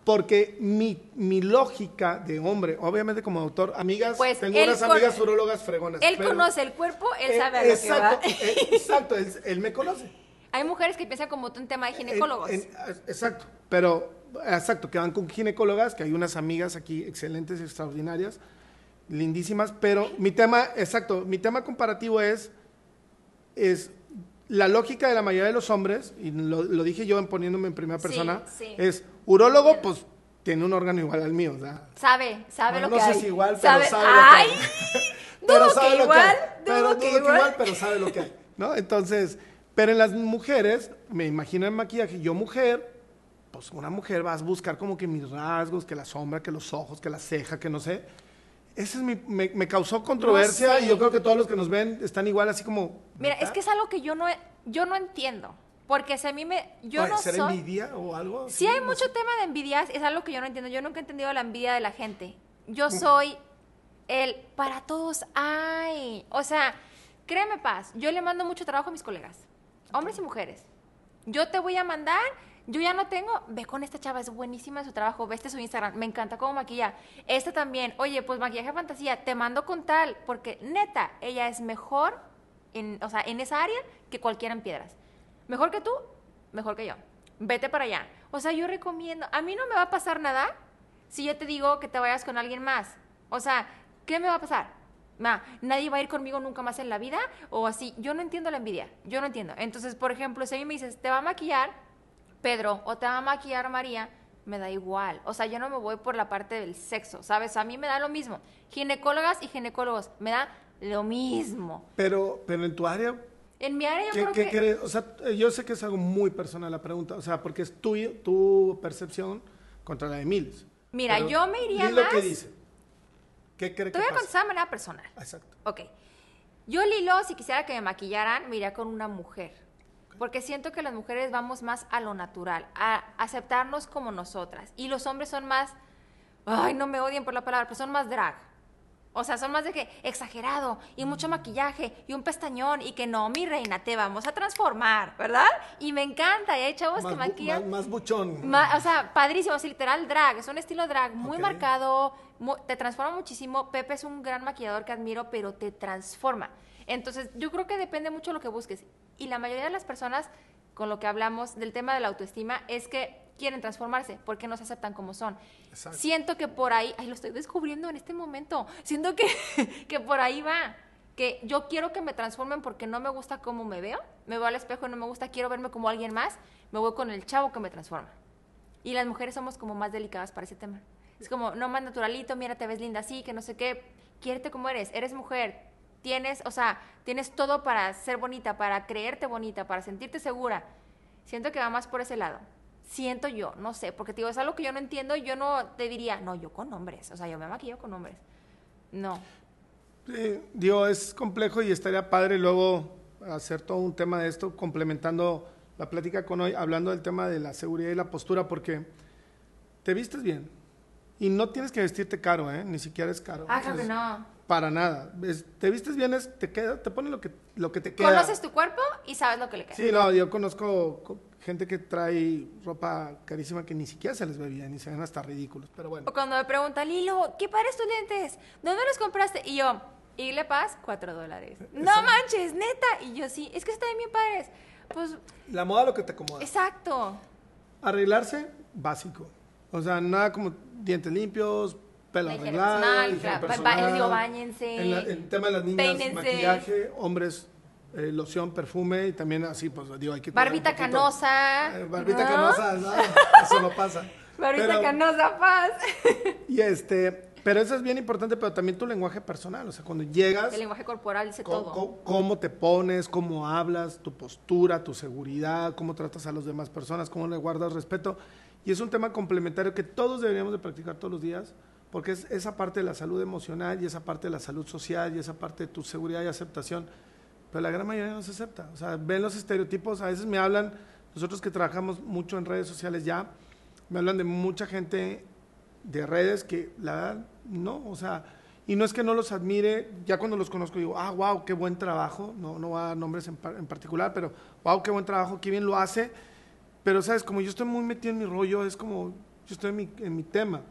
porque mi, mi, lógica de hombre, obviamente como autor, amigas, pues tengo unas amigas urólogas fregonas. Él conoce el cuerpo, él sabe a lo exacto, que va. Eh, exacto, él, me conoce. Hay mujeres que piensan como tú un tema de ginecólogos. exacto, pero exacto, que van con ginecólogas, que hay unas amigas aquí excelentes, extraordinarias, lindísimas, pero mi tema, exacto, mi tema comparativo es, es la lógica de la mayoría de los hombres, y lo, dije yo poniéndome en primera persona, es urólogo, pues tiene un órgano igual al mío. sabe, sabe lo que hay. No sé si igual, pero sabe lo que hay. pero sabe lo que hay. Pero que igual. pero sabe lo que hay. ¿no? Entonces, pero en las mujeres, me imagino en maquillaje, yo mujer, pues una mujer vas a buscar como que mis rasgos, que la sombra, que los ojos, que la ceja, que no sé. Ese es mi, me, causó controversia y yo creo que todos los que nos ven están igual así como... Mira, es que es algo que yo no, yo no entiendo. Porque si a mí me... Yo no ¿Ser envidia o algo? Sí, hay mucho tema de envidias, es algo que yo no entiendo. Yo nunca he entendido la envidia de la gente. Yo soy el... Para todos hay. O sea, créeme paz, yo le mando mucho trabajo a mis colegas, hombres y mujeres. Yo te voy a mandar yo ya no tengo, ve con esta chava, es buenísima en su trabajo, ve este su Instagram, me encanta cómo maquilla. Esta también, oye, pues maquillaje fantasía, te mando con tal, porque neta, ella es mejor en, o sea, en esa área que cualquiera en piedras. Mejor que tú, mejor que yo. Vete para allá. O sea, yo recomiendo, a mí no me va a pasar nada si yo te digo que te vayas con alguien más. O sea, ¿qué me va a pasar? nadie va a ir conmigo nunca más en la vida o así. Yo no entiendo la envidia, yo no entiendo. Entonces, por ejemplo, si a mí me dices, te va a maquillar, Pedro o te va a maquillar María, me da igual. O sea, yo no me voy por la parte del sexo, ¿sabes? A mí me da lo mismo. Ginecólogas y ginecólogos, me da lo mismo. Pero, pero en tu área, En mi área yo ¿qué, creo qué que... crees? O sea, yo sé que es algo muy personal la pregunta, o sea, porque es tu, tu percepción contra la de miles. Mira, Pero yo me iría di lo que más- dice. ¿Qué crees Te que voy a pasa? contestar de manera personal. Exacto. Ok. Yo, Lilo, si quisiera que me maquillaran, me iría con una mujer. Porque siento que las mujeres vamos más a lo natural, a aceptarnos como nosotras. Y los hombres son más, ay, no me odien por la palabra, pero son más drag. O sea, son más de que exagerado y mucho maquillaje y un pestañón y que no, mi reina, te vamos a transformar, ¿verdad? Y me encanta, y hay chavos Más, que maquillan. más, más buchón. Ma- o sea, padrísimo, es literal drag, es un estilo drag muy marcado, te transforma muchísimo. Pepe es un gran maquillador que admiro, pero te transforma. Entonces, yo creo que depende mucho de lo que busques. Y la mayoría de las personas con lo que hablamos del tema de la autoestima es que quieren transformarse porque no se aceptan como son. Exacto. Siento que por ahí, ay, lo estoy descubriendo en este momento, siento que, que por ahí va. Que yo quiero que me transformen porque no me gusta cómo me veo, me veo al espejo y no me gusta, quiero verme como alguien más, me voy con el chavo que me transforma. Y las mujeres somos como más delicadas para ese tema. Es como, no más naturalito, mira, te ves linda así, que no sé qué. Quiérete como eres, eres mujer. Tienes, o sea, tienes todo para ser bonita, para creerte bonita, para sentirte segura. Siento que va más por ese lado. Siento yo, no sé, porque te digo, es algo que yo no entiendo yo no te diría, no, yo con hombres, o sea, yo me maquillo con hombres. No. Sí, digo, es complejo y estaría padre luego hacer todo un tema de esto, complementando la plática con hoy, hablando del tema de la seguridad y la postura, porque te vistes bien y no tienes que vestirte caro, ¿eh? Ni siquiera es caro. Ah, claro que no. Para nada. Es- te vistes bien, es, te queda, te pone lo que, lo que te queda. Conoces tu cuerpo y sabes lo que le queda. Sí, no, yo conozco co- gente que trae ropa carísima que ni siquiera se les ve bien y se ven hasta ridículos, pero bueno. O cuando me preguntan, Lilo, ¿qué pares tus lentes? ¿Dónde los compraste? Y yo, Igle Paz, cuatro dólares. No manches, neta. Y yo, sí, es que están bien padres. Pues, La moda lo que te acomoda. exacto. Arreglarse, básico. O sea, nada como dientes limpios, pelo arreglado, personal, higiene personal. digo, báñense, En la- el tema de las niñas, peínense. maquillaje, hombres, eh, loción, perfume y también así, pues digo, hay que... Barbita canosa. Eh, barbita ¿no? canosa, no, eso no pasa. Barbita Pero- canosa, paz. Y este, pero eso es bien importante, pero también tu lenguaje personal, o sea, cuando llegas... El lenguaje corporal dice todo. co- Cómo te pones, cómo hablas, tu postura, tu seguridad, cómo tratas a las demás personas, cómo le guardas respeto. Y es un tema complementario que todos deberíamos de practicar todos los días, porque es esa parte de la salud emocional y esa parte de la salud social y esa parte de tu seguridad y aceptación. Pero la gran mayoría no se acepta. O sea, ven los estereotipos, a veces me hablan, nosotros que trabajamos mucho en redes sociales ya, me hablan de mucha gente de redes que la verdad no, o sea, y no es que no los admire, ya cuando los conozco digo, ah, wow, qué buen trabajo, no, no voy a dar nombres en, par- en particular, pero wow, qué buen trabajo, qué bien lo hace, pero sabes, como yo estoy muy metido en mi rollo, es como, yo estoy en mi, en mi tema,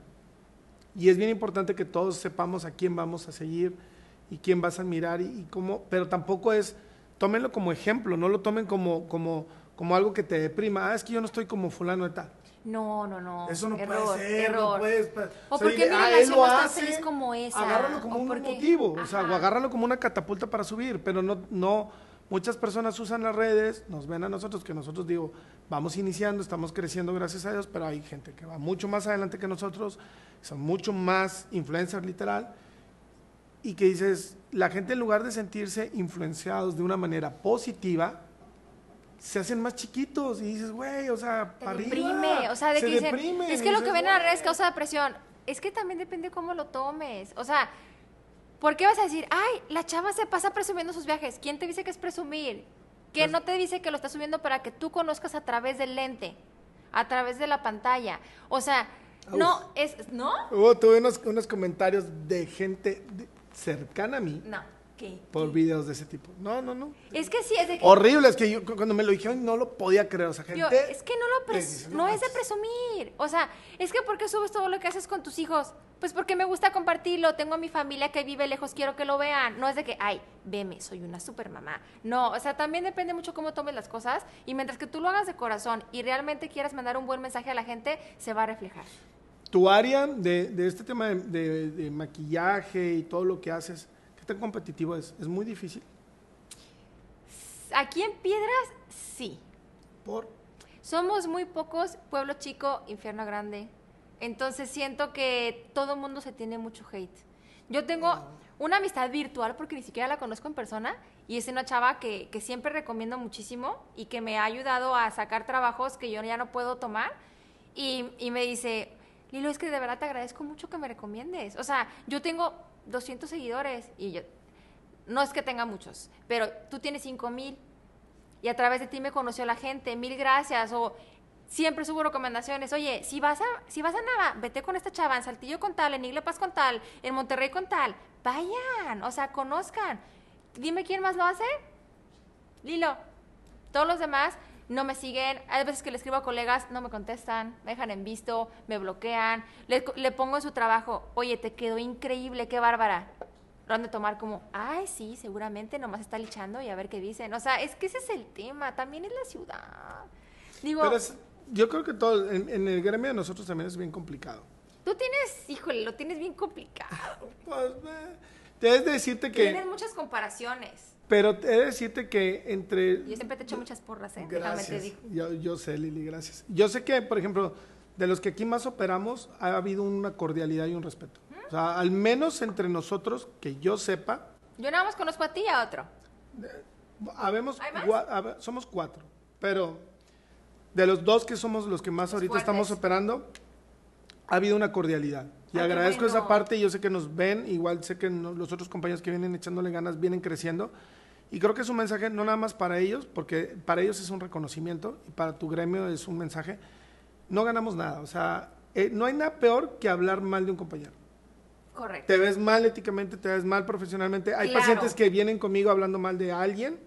y es bien importante que todos sepamos a quién vamos a seguir y quién vas a admirar y, y cómo, pero tampoco es, tómenlo como ejemplo, no lo tomen como, como, como algo que te deprima, ah, es que yo no estoy como fulano de tal. No, no, no. Eso no error, puede ser, error. no puedes. O sea, por qué dile, mi "Ah, él relación lo no es tan hace", feliz como esa. Agárralo como O un motivo, o sea, o agárralo como una catapulta para subir, pero no, no, muchas personas usan las redes, nos ven a nosotros, que nosotros digo, vamos iniciando, estamos creciendo gracias a Dios, pero hay gente que va mucho más adelante que nosotros, son mucho más influencers literal, y que dices, la gente en lugar de sentirse influenciados de una manera positiva, se hacen más chiquitos y dices, güey, o sea, para arriba. deprime, o sea, de se que dicen, deprime, es que lo dices, que ven en las redes causa depresión. Es que también depende cómo lo tomes. O sea, ¿por qué vas a decir, ay, la chava se pasa presumiendo sus viajes? ¿Quién te dice que es presumir? Que Pues no te dice que lo está subiendo para que tú conozcas a través del lente, a través de la pantalla. O sea, no, es, ¿no? Hubo, tuve unos, unos comentarios de gente de- cercana a mí No, ¿qué? por videos de ese tipo. No, no, no. Es que sí, es de que... Horribles que yo cu- cuando me lo dijeron no lo podía creer. O sea, gente. Yo, es que no lo que pres- dices, no es de manches". presumir. O sea, es que ¿por qué subes todo lo que haces con tus hijos? Pues porque me gusta compartirlo. Tengo a mi familia que vive lejos, quiero que lo vean. No es de que, ay, veme, soy una super mamá. No, o sea, también depende mucho cómo tomes las cosas. Y mientras que tú lo hagas de corazón y realmente quieras mandar un buen mensaje a la gente, se va a reflejar. Tu área de, de este tema de, de- de maquillaje y todo lo que haces, ¿qué tan competitivo es? ¿Es muy difícil? Aquí en Piedras, sí. Por. somos muy pocos, pueblo chico, infierno grande. Entonces siento que todo mundo se tiene mucho hate. Yo tengo una amistad virtual porque ni siquiera la conozco en persona y es una chava que, que siempre recomiendo muchísimo y que me ha ayudado a sacar trabajos que yo ya no puedo tomar y, y me dice, Lilo, es que de verdad te agradezco mucho que me recomiendes. O sea, yo tengo 200 seguidores y no es que tenga muchos, pero tú tienes 5 mil y a través de ti me conoció la gente, mil gracias, siempre subo recomendaciones, oye, si vas a, si vas a Nava, vete con esta chava, en Saltillo con tal, en Iglepas con tal, en Monterrey con tal, vayan, o sea, conozcan. Dime quién más lo hace. Lilo. Todos los demás no me siguen. Hay veces que le escribo a colegas, no me contestan, me dejan en visto, me bloquean. Le, le pongo en su trabajo, oye, te quedó increíble, qué bárbara lo han de tomar como, ay, sí, seguramente nomás está lichando y a ver qué dicen. O sea, es que ese es el tema, también es la ciudad. Digo, Pero es- yo creo que todo, en, en el gremio de nosotros también es bien complicado. tú tienes, híjole, lo tienes bien complicado. Pues, eh, te he de decirte que, Tienes muchas comparaciones. pero he de decirte que entre... Yo siempre te echo muchas porras, ¿eh? Te digo. Yo, yo sé, Lili, gracias. Yo sé que, por ejemplo, de los que aquí más operamos, ha habido una cordialidad y un respeto. O sea, al menos entre nosotros, que yo sepa, Yo nada más conozco a ti y a otro. habemos ¿Hay más? gua- somos cuatro, pero de los dos que somos los que más Los ahorita fuertes. estamos operando, ha habido una cordialidad. Y Ah, agradezco esa parte y yo sé que nos ven, igual sé que no- los otros compañeros que vienen echándole ganas vienen creciendo. Y creo que es un mensaje no nada más para ellos, porque para ellos es un reconocimiento y para tu gremio es un mensaje. No ganamos nada, o sea, eh, no hay nada peor que hablar mal de un compañero. Correcto. Te ves mal éticamente, te ves mal profesionalmente. Hay Claro. pacientes que vienen conmigo hablando mal de alguien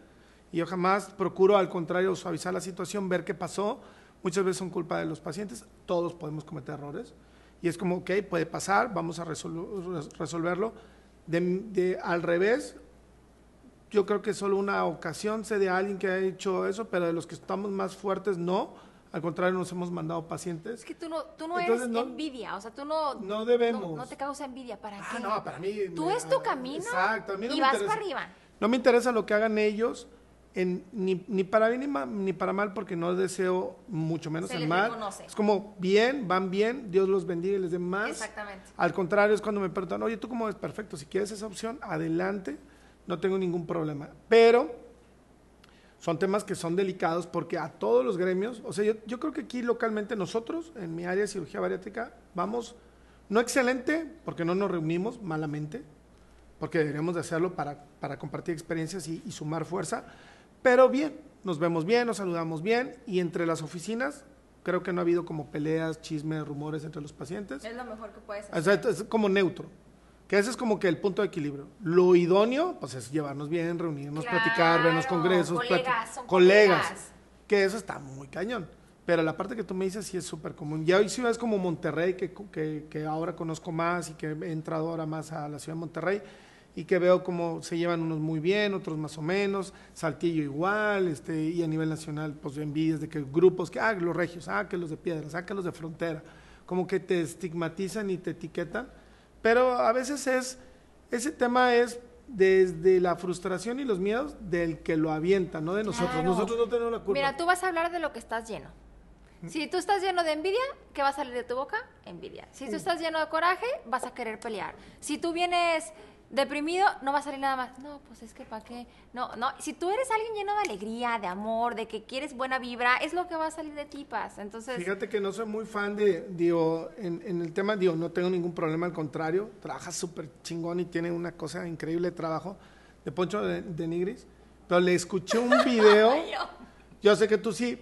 y yo jamás procuro, al contrario, suavizar la situación, ver qué pasó. Muchas veces son culpa de los pacientes, todos podemos cometer errores. Y es como, ok, puede pasar, vamos a resolverlo. De, de- al revés, yo creo que solo una ocasión sé de alguien que ha hecho eso, pero de los que estamos más fuertes, no. Al contrario, nos hemos mandado pacientes. Es que tú no, tú no Entonces, eres no- envidia, o sea, tú no... No debemos. No, no te causa envidia, ¿para Ah, qué? no, para mí. Tú me- es tu camino Exacto, a mí no y me vas interesa. para arriba. No me interesa lo que hagan ellos, en, ni, ni para bien ni, ma- ni para mal, porque no deseo mucho menos Se el les mal. reconoce. Es como bien, van bien, Dios los bendiga y les dé más. Exactamente. Al contrario, es cuando me preguntan, oye, ¿tú cómo ves? Perfecto, si quieres esa opción, adelante, no tengo ningún problema. Pero son temas que son delicados porque a todos los gremios, o sea, yo, yo creo que aquí localmente nosotros, en mi área de cirugía bariátrica, vamos, no excelente, porque no nos reunimos malamente, porque deberíamos de hacerlo para, para compartir experiencias y, y sumar fuerza, pero bien, nos vemos bien, nos saludamos bien, y entre las oficinas, creo que no ha habido como peleas, chismes, rumores entre los pacientes. Es lo mejor que puedes O sea, es como neutro. Que ese es como que el punto de equilibrio. Lo idóneo, pues es llevarnos bien, reunirnos, platicar, vernos Claro, congresos, colegas, son colegas. colegas. Que eso está muy cañón. Pero la parte que tú me dices sí es súper común. Ya hoy ciudades como Monterrey, que, que, que ahora conozco más y que he entrado ahora más a la ciudad de Monterrey y que veo cómo se llevan unos muy bien, otros más o menos, Saltillo igual, este, y a nivel nacional, pues envidias de que grupos, que, ah, los regios, ah, que los de piedras, ah, que los de frontera, como que te estigmatizan y te etiquetan, pero a veces es, ese tema es desde la frustración y los miedos del que lo avienta, no de nosotros, Claro. nosotros no tenemos la culpa. Mira, tú vas a hablar de lo que estás lleno. Si tú estás lleno de envidia, ¿qué va a salir de tu boca? Envidia. Si tú estás lleno de coraje, vas a querer pelear. Si tú vienes deprimido, no va a salir nada más. No, pues es que ¿para qué? No, no. Si tú eres alguien lleno de alegría, de amor, de que quieres buena vibra, es lo que va a salir de ti, paz. Entonces, Fíjate que no soy muy fan de, digo, en, en el tema, digo, no tengo ningún problema, al contrario, trabaja súper chingón y tiene una cosa increíble de trabajo de Poncho de, de Nigris, pero le escuché un video, yo sé que tú sí,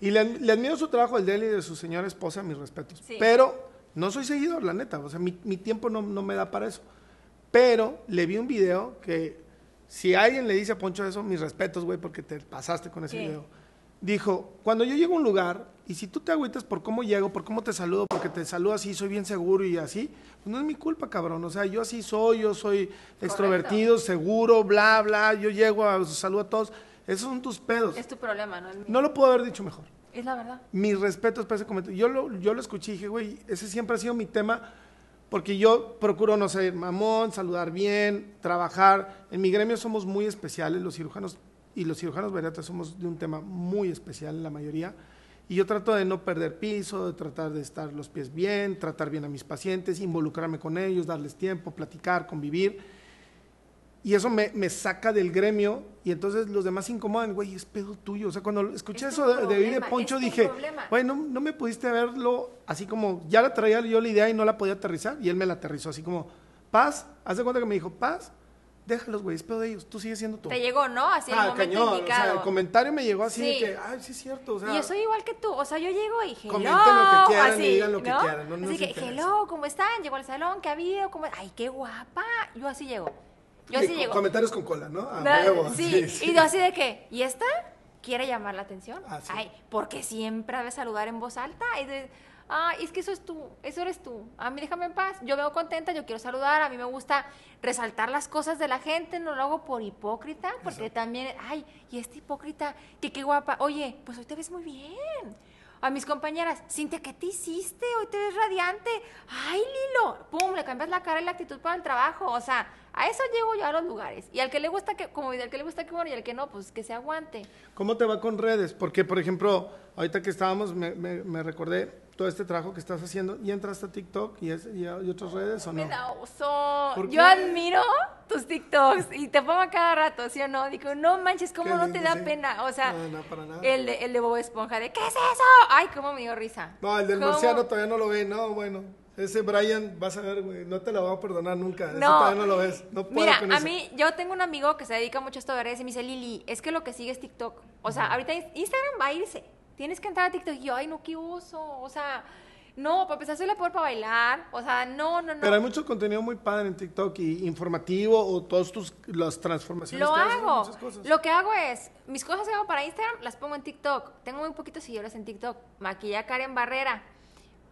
y le, le admiro su trabajo, el de él y de su señora esposa, mis respetos, Sí. pero no soy seguidor, la neta, o sea, mi, mi tiempo no, no me da para eso, pero le vi un video que, si alguien le dice a Poncho eso, mis respetos, güey, porque te pasaste con ese ¿Qué? video dijo, cuando yo llego a un lugar y si tú te agüitas por cómo llego, por cómo te saludo, porque te saludo así, soy bien seguro y así, pues no es mi culpa, cabrón. O sea, yo así soy, yo soy extrovertido, seguro, bla, bla, yo llego a saludo a todos. Esos son tus pedos. es tu problema, no mío. No lo puedo haber dicho mejor. Es la verdad. Mis respetos para ese comentario. Yo lo, yo lo escuché y dije, güey, ese siempre ha sido mi tema, porque yo procuro no ser mamón, saludar bien, trabajar. En mi gremio somos muy especiales, los cirujanos y los cirujanos bariátricos somos de un tema muy especial, la mayoría. Y yo trato de no perder piso, de tratar de estar los pies bien, tratar bien a mis pacientes, involucrarme con ellos, darles tiempo, platicar, convivir. Y eso me, me saca del gremio y entonces los demás se incomodan, güey, es pedo tuyo. O sea, cuando escuché Es eso de, de oír de problema, Poncho dije, problema. güey, no, no me pudiste verlo así como, ya la traía yo la idea y no la podía aterrizar y él me la aterrizó así como, paz, haz de cuenta que me dijo, paz, déjalos, güey, es pedo de ellos, tú sigues siendo tú. Te llegó, ¿no? Así el Ah, momento cañón, o indicado. sea, el comentario me llegó así de que, ay, sí es cierto, o sea, y yo soy igual que tú, o sea, yo llego y hello, Comenten lo que quieran y digan lo que quieran, no así que, hello, ¿cómo están? Llegó al salón, ¿qué ha habido? ¿Cómo? Ay, qué guapa. Yo así llego. Yo Sí, así co- llego. comentarios con cola, ¿no? A No, huevo, sí, y yo así de que, ¿y esta? ¿Quiere llamar la atención? Ah, sí. Ay, porque siempre ha de saludar en voz alta. Y de, ay, es que eso es tú, eso eres tú. A mí déjame en paz. Yo veo contenta, yo quiero saludar. A mí me gusta resaltar las cosas de la gente. No lo hago por hipócrita, porque también, ay, y esta hipócrita, que qué guapa. Oye, pues hoy te ves muy bien. A mis compañeras, Cintia, ¿qué te hiciste? Hoy te ves radiante. Ay, Lilo, pum, le cambias la cara y la actitud para el trabajo. O sea, a eso llego yo a los lugares. Y al que le gusta que, como al que le gusta que bueno, y al que no, pues que se aguante. ¿Cómo te va con redes? Porque, por ejemplo, ahorita que estábamos, me, me- me recordé todo este trabajo que estás haciendo y entraste a TikTok y, es- y a- y otras redes o no. Me da oso. ¿Por Yo qué? admiro tus TikToks y te pongo a cada rato, ¿sí o no? Digo, no manches, ¿cómo Qué no te da sí. pena? O sea, No, no, para nada. el, de, el de Bob Esponja, de ¿qué es eso? Ay, cómo me dio risa. No, el del ¿Cómo? marciano todavía no lo ve, no, bueno. Ese Brian, vas a ver, güey, no te lo voy a perdonar nunca. Ese No. todavía no lo ves. No puedo Mira, con a mí, yo tengo un amigo que se dedica mucho a esto de redes y me dice, Lili, es que lo que sigue es TikTok. O sea, ahorita Instagram va a irse. Tienes que entrar a TikTok. Y yo, ay, no, qué uso. O sea, no, para empezar, soy la peor para bailar. O sea, no, no, no. Pero hay mucho contenido muy padre en TikTok y informativo o todas tus las transformaciones Lo que hago. muchas cosas. Lo que hago es, mis cosas que hago para Instagram las pongo en TikTok. Tengo muy poquitos seguidores en TikTok. Maquilla Karen Barrera.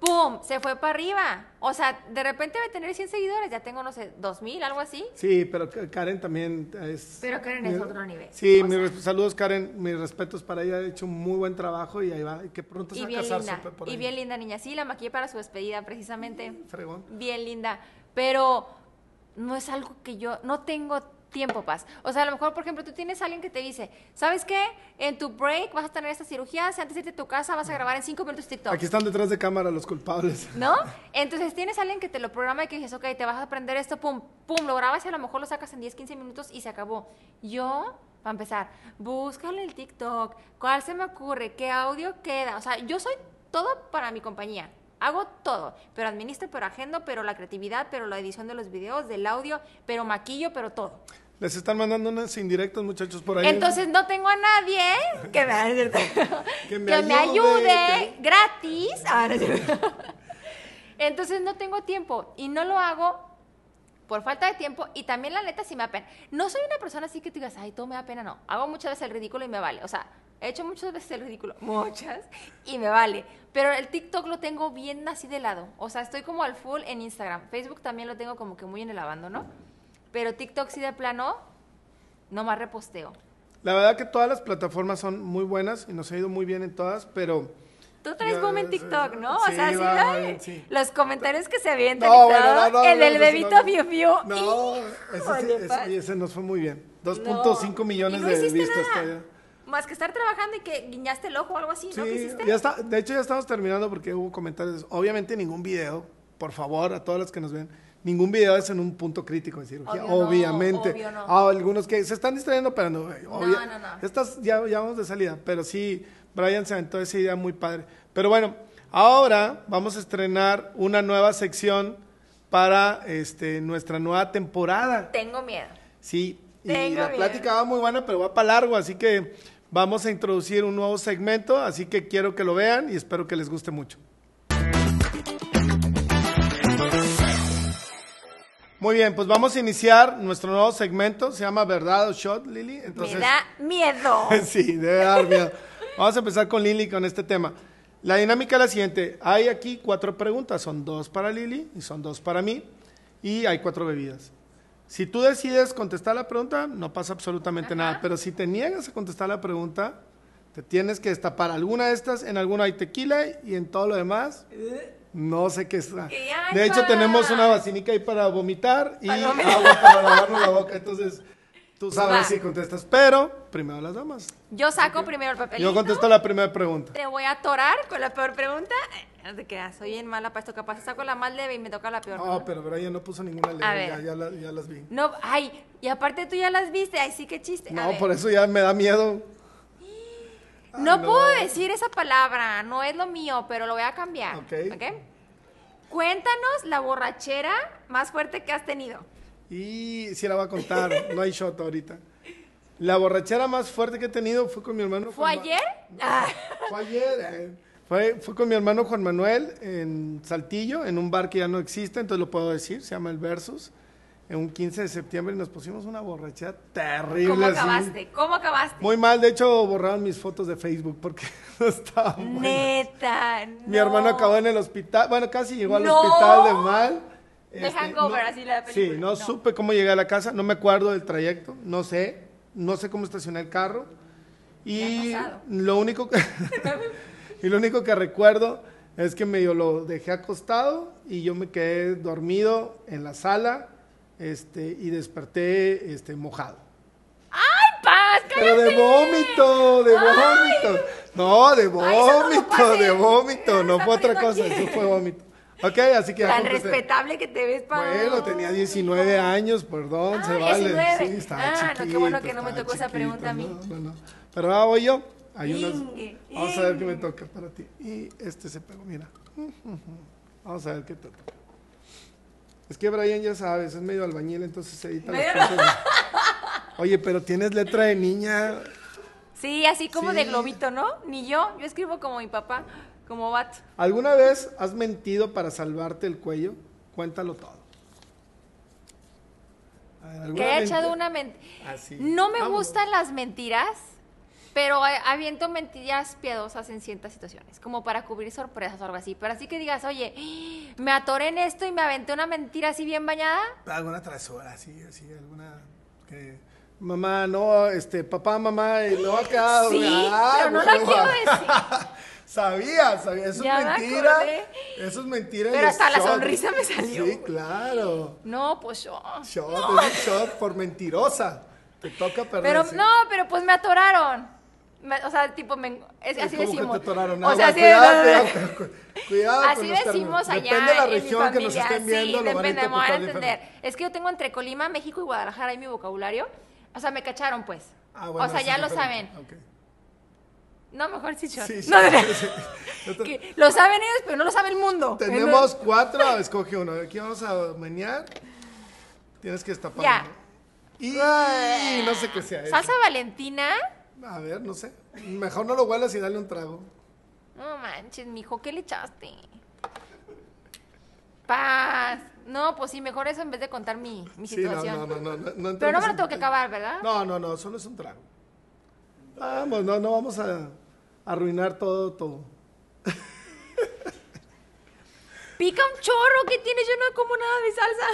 ¡Pum! Se fue para arriba. O sea, de repente va a tener 100 seguidores. Ya tengo, no sé, 2000, algo así. Sí, pero Ka- Karen también es... Pero Karen es otro nivel. Sí, mis sea. res- saludos Karen, mis respetos para ella, ha hecho un muy buen trabajo y ahí va, y que pronto se Y va a bien casar linda. súper por Y ahí. bien linda niña. Sí, la maquillé para su despedida, precisamente. Fregón. Bien linda. Pero no es algo que yo. No tengo tiempo, Paz. O sea, a lo mejor, por ejemplo, tú tienes a alguien que te dice, ¿sabes qué? En tu break vas a tener esta cirugía, si antes de irte a tu casa vas a grabar en cinco minutos TikTok. Aquí están detrás de cámara los culpables. ¿No? Entonces tienes a alguien que te lo programa y que dices, ok, te vas a aprender esto, pum, pum, lo grabas y a lo mejor lo sacas en 10, 15 minutos y se acabó. Yo, para empezar, búscale el TikTok, cuál se me ocurre, qué audio queda. O sea, yo soy todo para mi compañía. Hago todo, pero administro, pero agendo, pero la creatividad, pero la edición de los videos, del audio, pero maquillo, pero todo. Les están mandando unas indirectas, muchachos, por ahí. Entonces no tengo a nadie que me, Que me que me ayude, ayude que- gratis. Entonces no tengo tiempo y no lo hago por falta de tiempo y también la neta sí me da pena. No soy una persona así que te digas, ay, todo me da pena, no. Hago muchas veces el ridículo y me vale. O sea, he hecho muchas veces el ridículo, muchas, y me vale. Pero el TikTok lo tengo bien así de lado. O sea, estoy como al full en Instagram. Facebook también lo tengo como que muy en el abandono. Pero TikTok sí de plano, no más reposteo. La verdad que todas las plataformas son muy buenas y nos ha ido muy bien en todas, pero... Tú traes boom en TikTok, ¿no? sí, o sea, sí, va, los comentarios que se avientan No, y bueno, todo. no, no, el del bebito fiu fiu. No, ese, ese- ese nos fue muy bien. 2.5 millones de vistas nada. Más que estar trabajando y que guiñaste el ojo o algo así, ¿no? ¿Qué Sí, hiciste? ya está, de hecho ya estamos terminando porque hubo comentarios. Obviamente ningún video, por favor, a todos los que nos ven, ningún video es en un punto crítico de cirugía, Obvio no, obviamente. obvio no. Ah, algunos que se están distrayendo, pero no, obvia- no, no. Estas ya, ya vamos de salida, pero sí, Brian se aventó esa idea muy padre. Pero bueno, ahora vamos a estrenar una nueva sección para este, nuestra nueva temporada. Tengo miedo. Sí, y Tengo la miedo. plática va muy buena, pero va para largo, así que vamos a introducir un nuevo segmento, así que quiero que lo vean y espero que les guste mucho. Muy bien, pues vamos a iniciar nuestro nuevo segmento, se llama Verdad o Shot, Lili. Entonces, Me da miedo. sí, debe dar miedo. Vamos a empezar con Lili con este tema. La dinámica es la siguiente. Hay aquí cuatro preguntas. Son dos para Lili y son dos para mí. Y hay cuatro bebidas. Si tú decides contestar la pregunta, no pasa absolutamente nada. Pero si te niegas a contestar la pregunta, te tienes que destapar alguna de estas. En alguna hay tequila y en todo lo demás, no sé qué está. ¿Qué hay, De hecho, tenemos una vacinica ahí para vomitar y agua para lavarnos la boca. Entonces, Tú sabes Va. si contestas, pero primero las damas. Yo saco primero el papelito. Yo contesto la primera pregunta. Te voy a atorar con la peor pregunta. No te creas, soy bien mala para esto. Capaz saco la más leve y me toca la peor. No, pero Brian no puso ninguna A ver. ya, ya, la- ya las vi. No, ay, y aparte tú ya las viste. Ay, sí, qué chiste. No, por eso ya me da miedo. No, no. puedo decir esa palabra, no es lo mío, pero lo voy a cambiar. Ok. Cuéntanos la borrachera más fuerte que has tenido. Y si la voy a contar, no hay shot ahorita. La borrachera más fuerte que he tenido fue con mi hermano. ¿Fue Ma- ayer? Ah, Fue ayer. eh. Fue, fue con mi hermano Juan Manuel en Saltillo, en un bar que ya no existe, entonces lo puedo decir, se llama El Versus. En un 15 de septiembre y nos pusimos una borrachera terrible. ¿Cómo así. acabaste? ¿Cómo acabaste? Muy mal, de hecho borraron mis fotos de Facebook porque no estaban. Neta. Mi hermano acabó en el hospital, bueno, casi llegó al No. hospital de mal. Este, De hangover, así la película. Sí, no, No. supe cómo llegué a la casa, no me acuerdo del trayecto, no sé, no sé cómo estacioné el carro. Y lo único que y lo único que recuerdo es que medio lo dejé acostado y yo me quedé dormido en la sala, este, y desperté este mojado. ¡Ay, paz! Pero de cállate! vómito, de vómito. No, de vómito, de vómito. No fue otra cosa, eso fue vómito. Ok, así que Tan respetable que te ves, pa. Bueno, tenía 19 años, perdón, Ah, se vale. 19. Sí, estaba Ah, no, qué chiquito, bueno que no me tocó esa chiquito, pregunta a mí. no, no, no. Pero ahora voy yo. Hay unas... Ingue, Vamos a ver qué me toca para ti. Y este se pegó, mira. Vamos a ver qué te toca. Es que Brian ya sabes, es medio albañil, entonces se edita las cosas. Oye, pero tienes letra de niña. Sí, así como de globito, ¿no? Ni yo. Yo escribo como mi papá, como vato. ¿Alguna vez has mentido para salvarte el cuello? Cuéntalo todo. Ver, ¿alguna Que haya echado una mentira. Así. No me Vamos. gustan las mentiras, pero aviento mentiras piadosas en ciertas situaciones, como para cubrir sorpresas o algo así. Pero así que digas, oye, me atoré en esto y me aventé una mentira así bien bañada. Alguna travesura, así, así, alguna que mamá, no, este, papá, mamá, y lo ha quedado. Sí, ah, pero no la quiero decir. Sabía, sabía, eso Ya es me mentira. Eso es mentira. Pero hasta la sonrisa me salió. Sí, claro. No, pues yo. Shot, es un shot por mentirosa. Te toca perder. Pero sí. no, pero pues me atoraron. Me- o sea, tipo, me, es- así ¿Cómo que decimos. O sea, así, así decimos allá Depende de la en mi región que nos familia, estén viendo, sí, lo depende, me van a entender. Es que yo tengo entre Colima, México y Guadalajara ahí mi vocabulario. O sea, me cacharon, pues. Ah, bueno, o sea, ya lo saben. No, mejor yo. Sí, sí, No, sí, lo saben ellos, pero no lo sabe el mundo. Tenemos cuatro, escoge uno. Aquí vamos a menear. Tienes que destapar. Ya. Y no sé qué sea. Salsa Valentina. A ver, no sé. Mejor no lo huelas y dale un trago. No manches, mijo, ¿qué le echaste? Paz. No, pues sí, mejor eso en vez de contar mi, mi Sí, situación. no, no, no, no, no Pero no me lo en tengo que acabar, ¿verdad? No, no, no, solo es un trago. Vamos, no, no vamos a arruinar todo, todo. Pica un chorro que tiene, yo no como nada de salsa.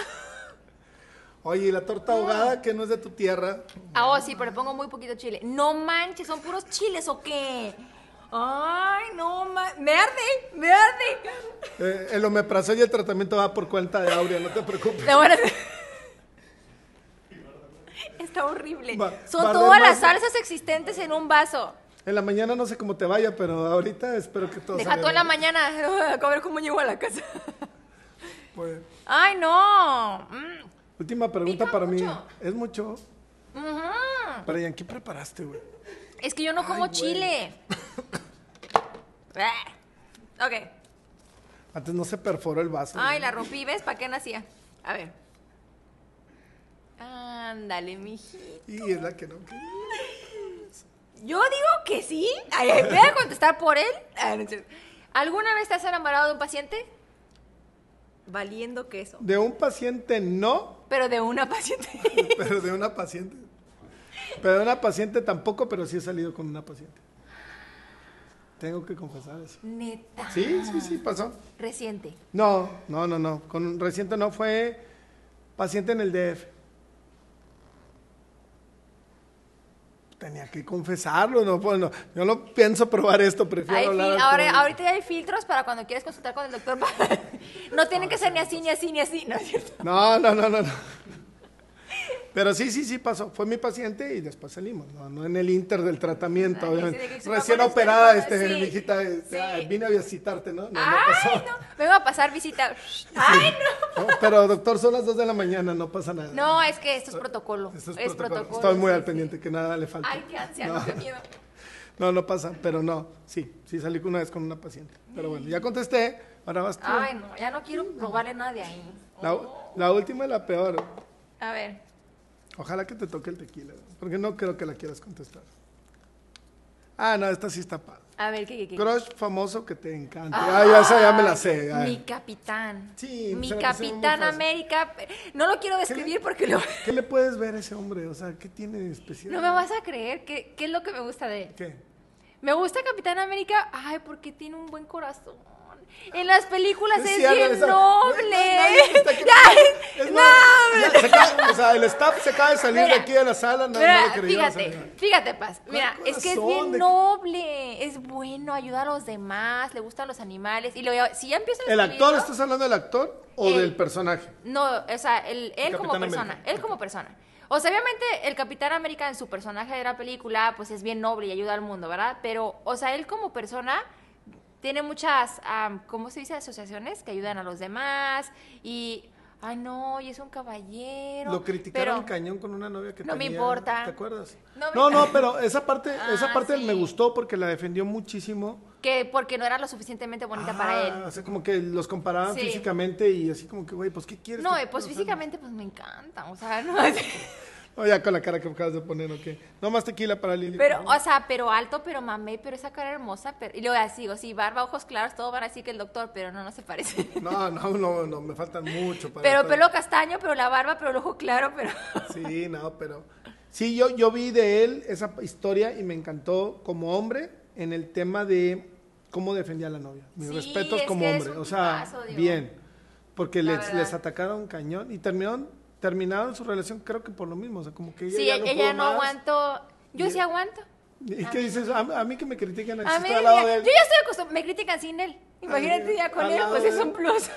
Oye, ¿y la torta ahogada que no es de tu tierra? Ah, oh, sí, pero le pongo muy poquito chile. No manches, ¿son puros chiles o qué? Ay, no manches. Me arde. Eh, el omeprazol y el tratamiento va por cuenta de Aurea, no te preocupes. No, bueno. Está horrible. Va- Son todas las salsas existentes en un vaso. En la mañana no sé cómo te vaya, pero ahorita espero que todo Deja todo en la mañana. A ver cómo llego a la casa. Pues, Ay, no. Mm. Última pregunta Pica para mí. mucho. ¿Es mucho? Ujú. Brian, ¿qué preparaste, güey? Es que yo no como Ay, chile. Ah. ok. Antes no se perforó el vaso. Ay, güey. la rompí, ¿ves? ¿Para qué nacía? A ver. Ándale, mijito. Y es la que no. Yo digo que sí. Ay, voy a contestar por él. Ah. ¿Alguna vez te has enamorado de un paciente? Valiendo queso. De un paciente no, Pero de una paciente. pero de una paciente. Pero de una paciente tampoco, pero sí he salido con una paciente. Tengo que confesar eso. Neta. Sí, sí, sí, pasó. Reciente. No, no, no, no. Con reciente no fue paciente en el DF. Tenía que confesarlo, no, pues, no. Yo no pienso probar esto, prefiero Hay hablar. ahora, público. ahorita ya hay filtros para cuando quieres consultar con el doctor. no tienen que ser ni así, ni así, ni así. ¿No es cierto? No, no, no, no, no. Pero sí, sí, sí pasó. Fue mi paciente y después salimos. No, no en el inter del tratamiento, obviamente. Recién operada, este, sí, mi hijita, este, sí. ay, vine a visitarte, ¿no? No, Ay, no, va a pasar visita. Ay, no. Pero doctor, son las 2 de la mañana, no pasa nada. No, es que esto es protocolo. Esto es, es protocolo. protocolo. Estoy muy al pendiente, que nada le falta. Ay, qué ansia, No. qué miedo. No, no pasa, pero no. Sí, sí salí una vez con una paciente. Pero bueno, ya contesté. Ahora vas tú. Ay, no, ya no quiero robarle nada de ahí. La, la última y la peor. A ver. Ojalá que te toque el tequila, porque no creo que la quieras contestar. Ah, no, esta sí está padre. A ver, ¿qué, qué, qué? Crush famoso que te encante. Ah, ya, esa ya me la sé. Mi capitán. Sí, Mi capitán. América. No lo quiero describir porque lo... ¿Qué le puedes ver a ese hombre? O sea, ¿qué tiene de especial? no me vas a creer. ¿Qué, ¿Qué es lo que me gusta de él? ¿Qué? Me gusta Capitán América. Ay, porque tiene un buen corazón. En las películas es, cierto, bien noble. Nadie Es no, ya se acaba- o sea, el staff se acaba de salir de Mira, aquí de la sala. No, Mira, no le fíjate, fíjate, Paz. Mira, ¿Cuál es que es bien de- noble, es bueno, ayuda a los demás, le gustan los animales. Y luego, si ya empiezan a ¿El actor? ¿Estás hablando del actor o El- del personaje? No, o sea, el- él como Capitán persona, América. él como persona. O sea, obviamente el Capitán América en su personaje de la película, pues es bien noble y ayuda al mundo, ¿verdad? Pero, o sea, él como persona tiene muchas, ¿cómo se dice? Asociaciones que ayudan a los demás y, ay no, y es un caballero. Lo criticaron pero- cañón con una novia que No me tenía, importa. ¿Te acuerdas? No me- No, no, pero esa parte, esa Ah, parte sí. me gustó porque la defendió muchísimo. Que porque no era lo suficientemente bonita Ah, para él. O sea, como que los comparaban Sí. físicamente y así como que, güey, pues, ¿qué quieres? No, que- pues o sea, físicamente pues me encanta, o sea, no No, ya con la cara que acabas de poner, ok. No más tequila para Lili. Pero, o sea, pero alto, pero mamé, pero esa cara hermosa, pero... y luego así, digo, sí, barba, ojos claros, todo van a decir que el doctor, pero no, no se parece. No, no, no, no, me faltan mucho para Pero estar- pelo castaño, pero la barba, pero el ojo claro, pero... Sí, no, pero... Sí, yo, yo vi de él esa historia y me encantó como hombre en el tema de cómo defendía a la novia. Mis Sí, respetos es como hombre. O sea, tipazo, bien. Porque les, les atacaron cañón y terminaron, terminaron su relación creo que por lo mismo. O sea, como que ella sí, ya no, ella no más. aguantó. Yo Y- sí aguanto. ¿Y qué dices? A, a mí que me así A mí, al lado ya- de él. yo ya estoy acostumbrada, me critican sin él. Imagínate ya con él, pues es un plus.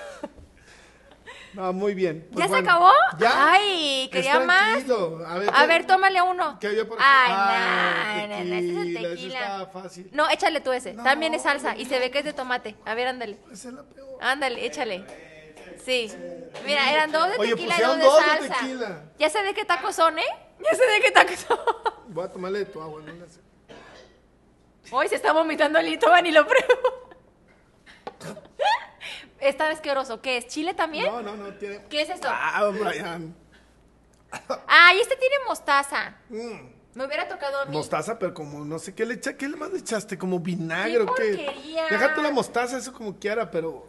No, muy bien. Pues ¿Ya se bueno, acabó? Ya. Ay, quería más. A ver, A ¿qué- ver, tómale uno. ¿Qué había por aquí? Ay, Ah, no, no, no, ese es el tequila, fácil. No, échale tú ese. No, También es salsa y se ve que es de tomate. A ver, ándale. Esa es la peor. Ándale, échale. Sí. Mira, eran dos de Oye, tequila y dos de dos de salsa. tequila. Ya sé de qué tacos son, ¿eh? Ya sé de qué tacos son. Voy a tomarle de tu agua, no sé. Hoy se está vomitando el Itoban y lo pruebo. Está asqueroso. ¿Qué es? ¿Chile también? No, no, no, tiene. ¿Qué es esto? Ah, Brian. Ay, este tiene mostaza. Mm, Me hubiera tocado a mí. Mostaza, pero como no sé qué le echa, ¿qué le más le echaste? Como vinagre ¡Qué o qué. porquería! Déjate la mostaza, eso como quiera, pero.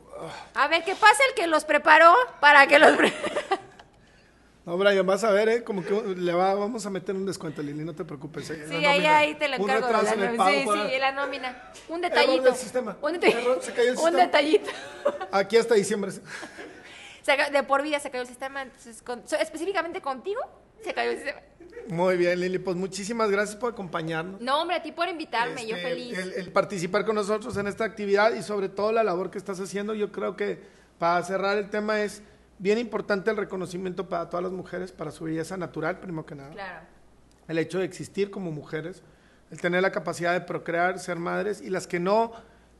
A ver, ¿qué pasa el que los preparó para que los... No, Brian, vas a ver, ¿eh? Como que le va, vamos a meter un descuento, Lili, no te preocupes. eh, Sí, ahí, ahí te lo encargo. la en el nómina. pago sí, para- sí, la nómina. Un Error detallito. del sistema. Un, deta- Error, se cayó el un detallito. Aquí hasta diciembre. De por vida se cayó el sistema. Entonces, con- específicamente contigo, se cayó el sistema. Muy bien, Lili, pues muchísimas gracias por acompañarnos. No, hombre, a ti por invitarme, yo Este, feliz. El, el participar con nosotros en esta actividad y sobre todo la labor que estás haciendo. Yo creo que para cerrar el tema es bien importante el reconocimiento para todas las mujeres, para su belleza natural, primero que nada. Claro. El hecho de existir como mujeres, el tener la capacidad de procrear, ser madres y las que no,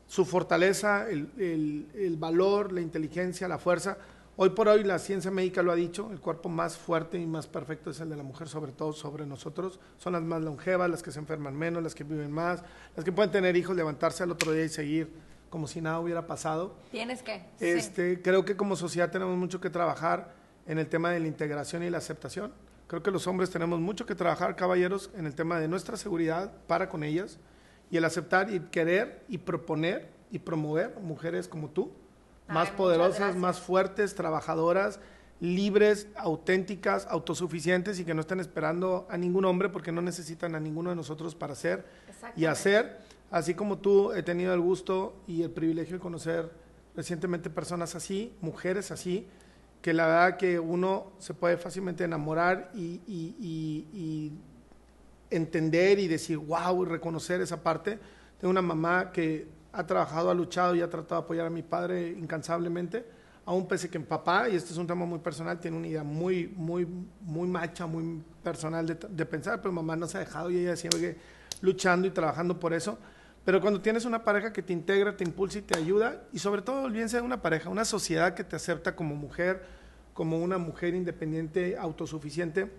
su fortaleza, el, el- el valor, la inteligencia, la fuerza. Hoy por hoy la ciencia médica lo ha dicho, el cuerpo más fuerte y más perfecto es el de la mujer, sobre todo sobre nosotros. Son las más longevas, las que se enferman menos, las que viven más, las que pueden tener hijos, levantarse al otro día y seguir como si nada hubiera pasado. Tienes que. sí. Este, Creo que como sociedad tenemos mucho que trabajar en el tema de la integración y la aceptación. Creo que los hombres tenemos mucho que trabajar, caballeros, en el tema de nuestra seguridad para con ellas y el aceptar y querer y proponer y promover mujeres como tú, más poderosas, más fuertes, trabajadoras, libres, auténticas, autosuficientes y que no estén esperando a ningún hombre porque no necesitan a ninguno de nosotros para ser y hacer. Así como tú, he tenido el gusto y el privilegio de conocer recientemente personas así, mujeres así, que la verdad que uno se puede fácilmente enamorar y, y- y- y entender y decir, wow, y reconocer esa parte. Tengo una mamá que ha trabajado, ha luchado y ha tratado de apoyar a mi padre incansablemente, aún pese que mi papá, y este es un tema muy personal, tiene una idea muy, muy, muy macha, muy personal de, de pensar, pero mamá no se ha dejado y ella sigue luchando y trabajando por eso. Pero cuando tienes una pareja que te integra, te impulsa y te ayuda, y sobre todo, olvídense de una pareja, una sociedad que te acepta como mujer, como una mujer independiente, autosuficiente,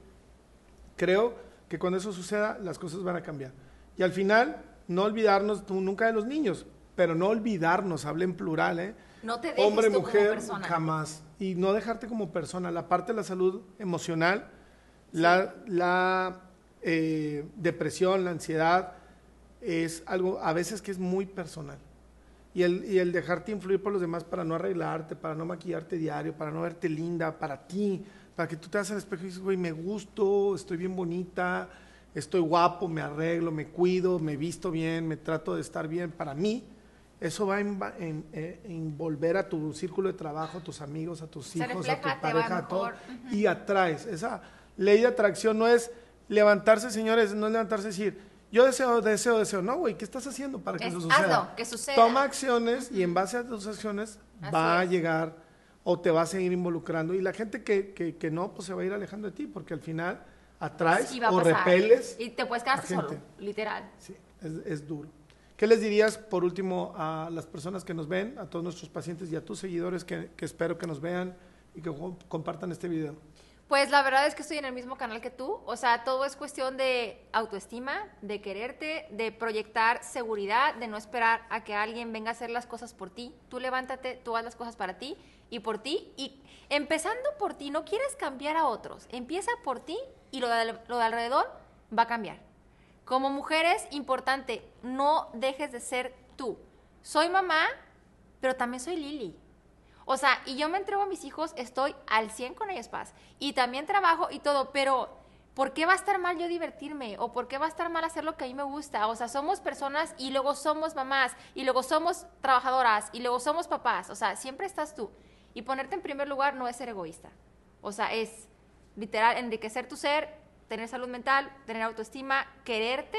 creo que cuando eso suceda, las cosas van a cambiar. Y al final, no olvidarnos nunca de los niños, pero no olvidarnos, hable en plural, ¿eh? No te dejes Hombre, tú mujer, como persona. jamás. Y no dejarte como persona. La parte de la salud emocional, la, la eh, depresión, la ansiedad, es algo a veces que es muy personal. Y el, y el dejarte influir por los demás para no arreglarte, para no maquillarte diario, para no verte linda, para ti, para que tú te hagas al espejo y dices, güey, me gusto, estoy bien bonita, estoy guapo, me arreglo, me cuido, me visto bien, me trato de estar bien para mí. Eso va a eh, envolver a tu círculo de trabajo, a tus amigos, a tus hijos, a tu pareja, a todo. Y atraes. Esa ley de atracción no es levantarse, señores, no es levantarse y decir, yo deseo, deseo, deseo. No, güey, ¿qué estás haciendo para que Es- eso suceda? hazlo, que suceda. Toma acciones y en base a tus acciones Así va a llegar o te va a seguir involucrando. Y la gente que, que, que no, pues se va a ir alejando de ti, porque al final atraes Sí va a o repeles. Y te puedes quedar solo, literal. Sí, es, es duro. ¿Qué les dirías, por último, a las personas que nos ven, a todos nuestros pacientes y a tus seguidores que, espero que nos vean y que compartan este video? Pues la verdad es que estoy en el mismo canal que tú. O sea, todo es cuestión de autoestima, de quererte, de proyectar seguridad, de no esperar a que alguien venga a hacer las cosas por ti. Tú levántate, tú haz las cosas para ti y por ti. Y empezando por ti, no quieres cambiar a otros. Empieza por ti y lo de alrededor va a cambiar. Como mujeres, importante, no dejes de ser tú. Soy mamá, pero también soy Lili. O sea, y yo me entrego a mis hijos, estoy al 100 con ellos, paz. Y también trabajo y todo, pero ¿por qué va a estar mal yo divertirme? ¿O por qué va a estar mal hacer lo que a mí me gusta? O sea, somos personas y luego somos mamás, y luego somos trabajadoras, y luego somos papás. O sea, siempre estás tú. Y ponerte en primer lugar no es ser egoísta. O sea, es literal enriquecer tu ser, tener salud mental, tener autoestima, quererte.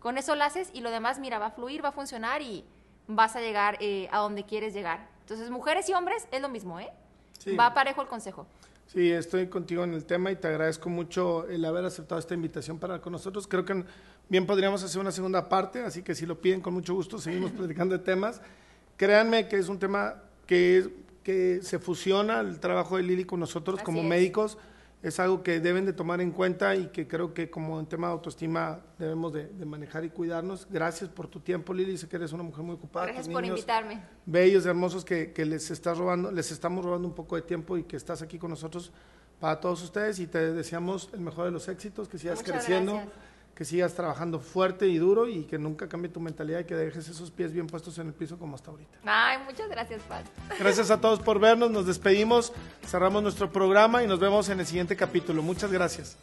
Con eso lo haces y lo demás, mira, va a fluir, va a funcionar y vas a llegar eh, a donde quieres llegar. Entonces, mujeres y hombres es lo mismo, ¿eh? Sí. Va parejo el consejo. Sí, estoy contigo en el tema y te agradezco mucho el haber aceptado esta invitación para con nosotros. Creo que bien podríamos hacer una segunda parte, así que si lo piden con mucho gusto, seguimos platicando de temas. Créanme que es un tema que, que se fusiona el trabajo de Lili con nosotros Así como es. médicos. Es algo que deben de tomar en cuenta y que creo que como en tema de autoestima debemos de, de manejar y cuidarnos. Gracias por tu tiempo, Lili. Sé que eres una mujer muy ocupada. Gracias por invitarme. bellos, hermosos que, que les estás robando, les estamos robando un poco de tiempo y que estás aquí con nosotros para todos ustedes y te deseamos el mejor de los éxitos, que sigas Muchas creciendo, gracias. Que sigas trabajando fuerte y duro y que nunca cambie tu mentalidad y que dejes esos pies bien puestos en el piso como hasta ahorita. Ay, muchas gracias, Paz. Gracias a todos por vernos, nos despedimos, cerramos nuestro programa y nos vemos en el siguiente capítulo. Muchas gracias.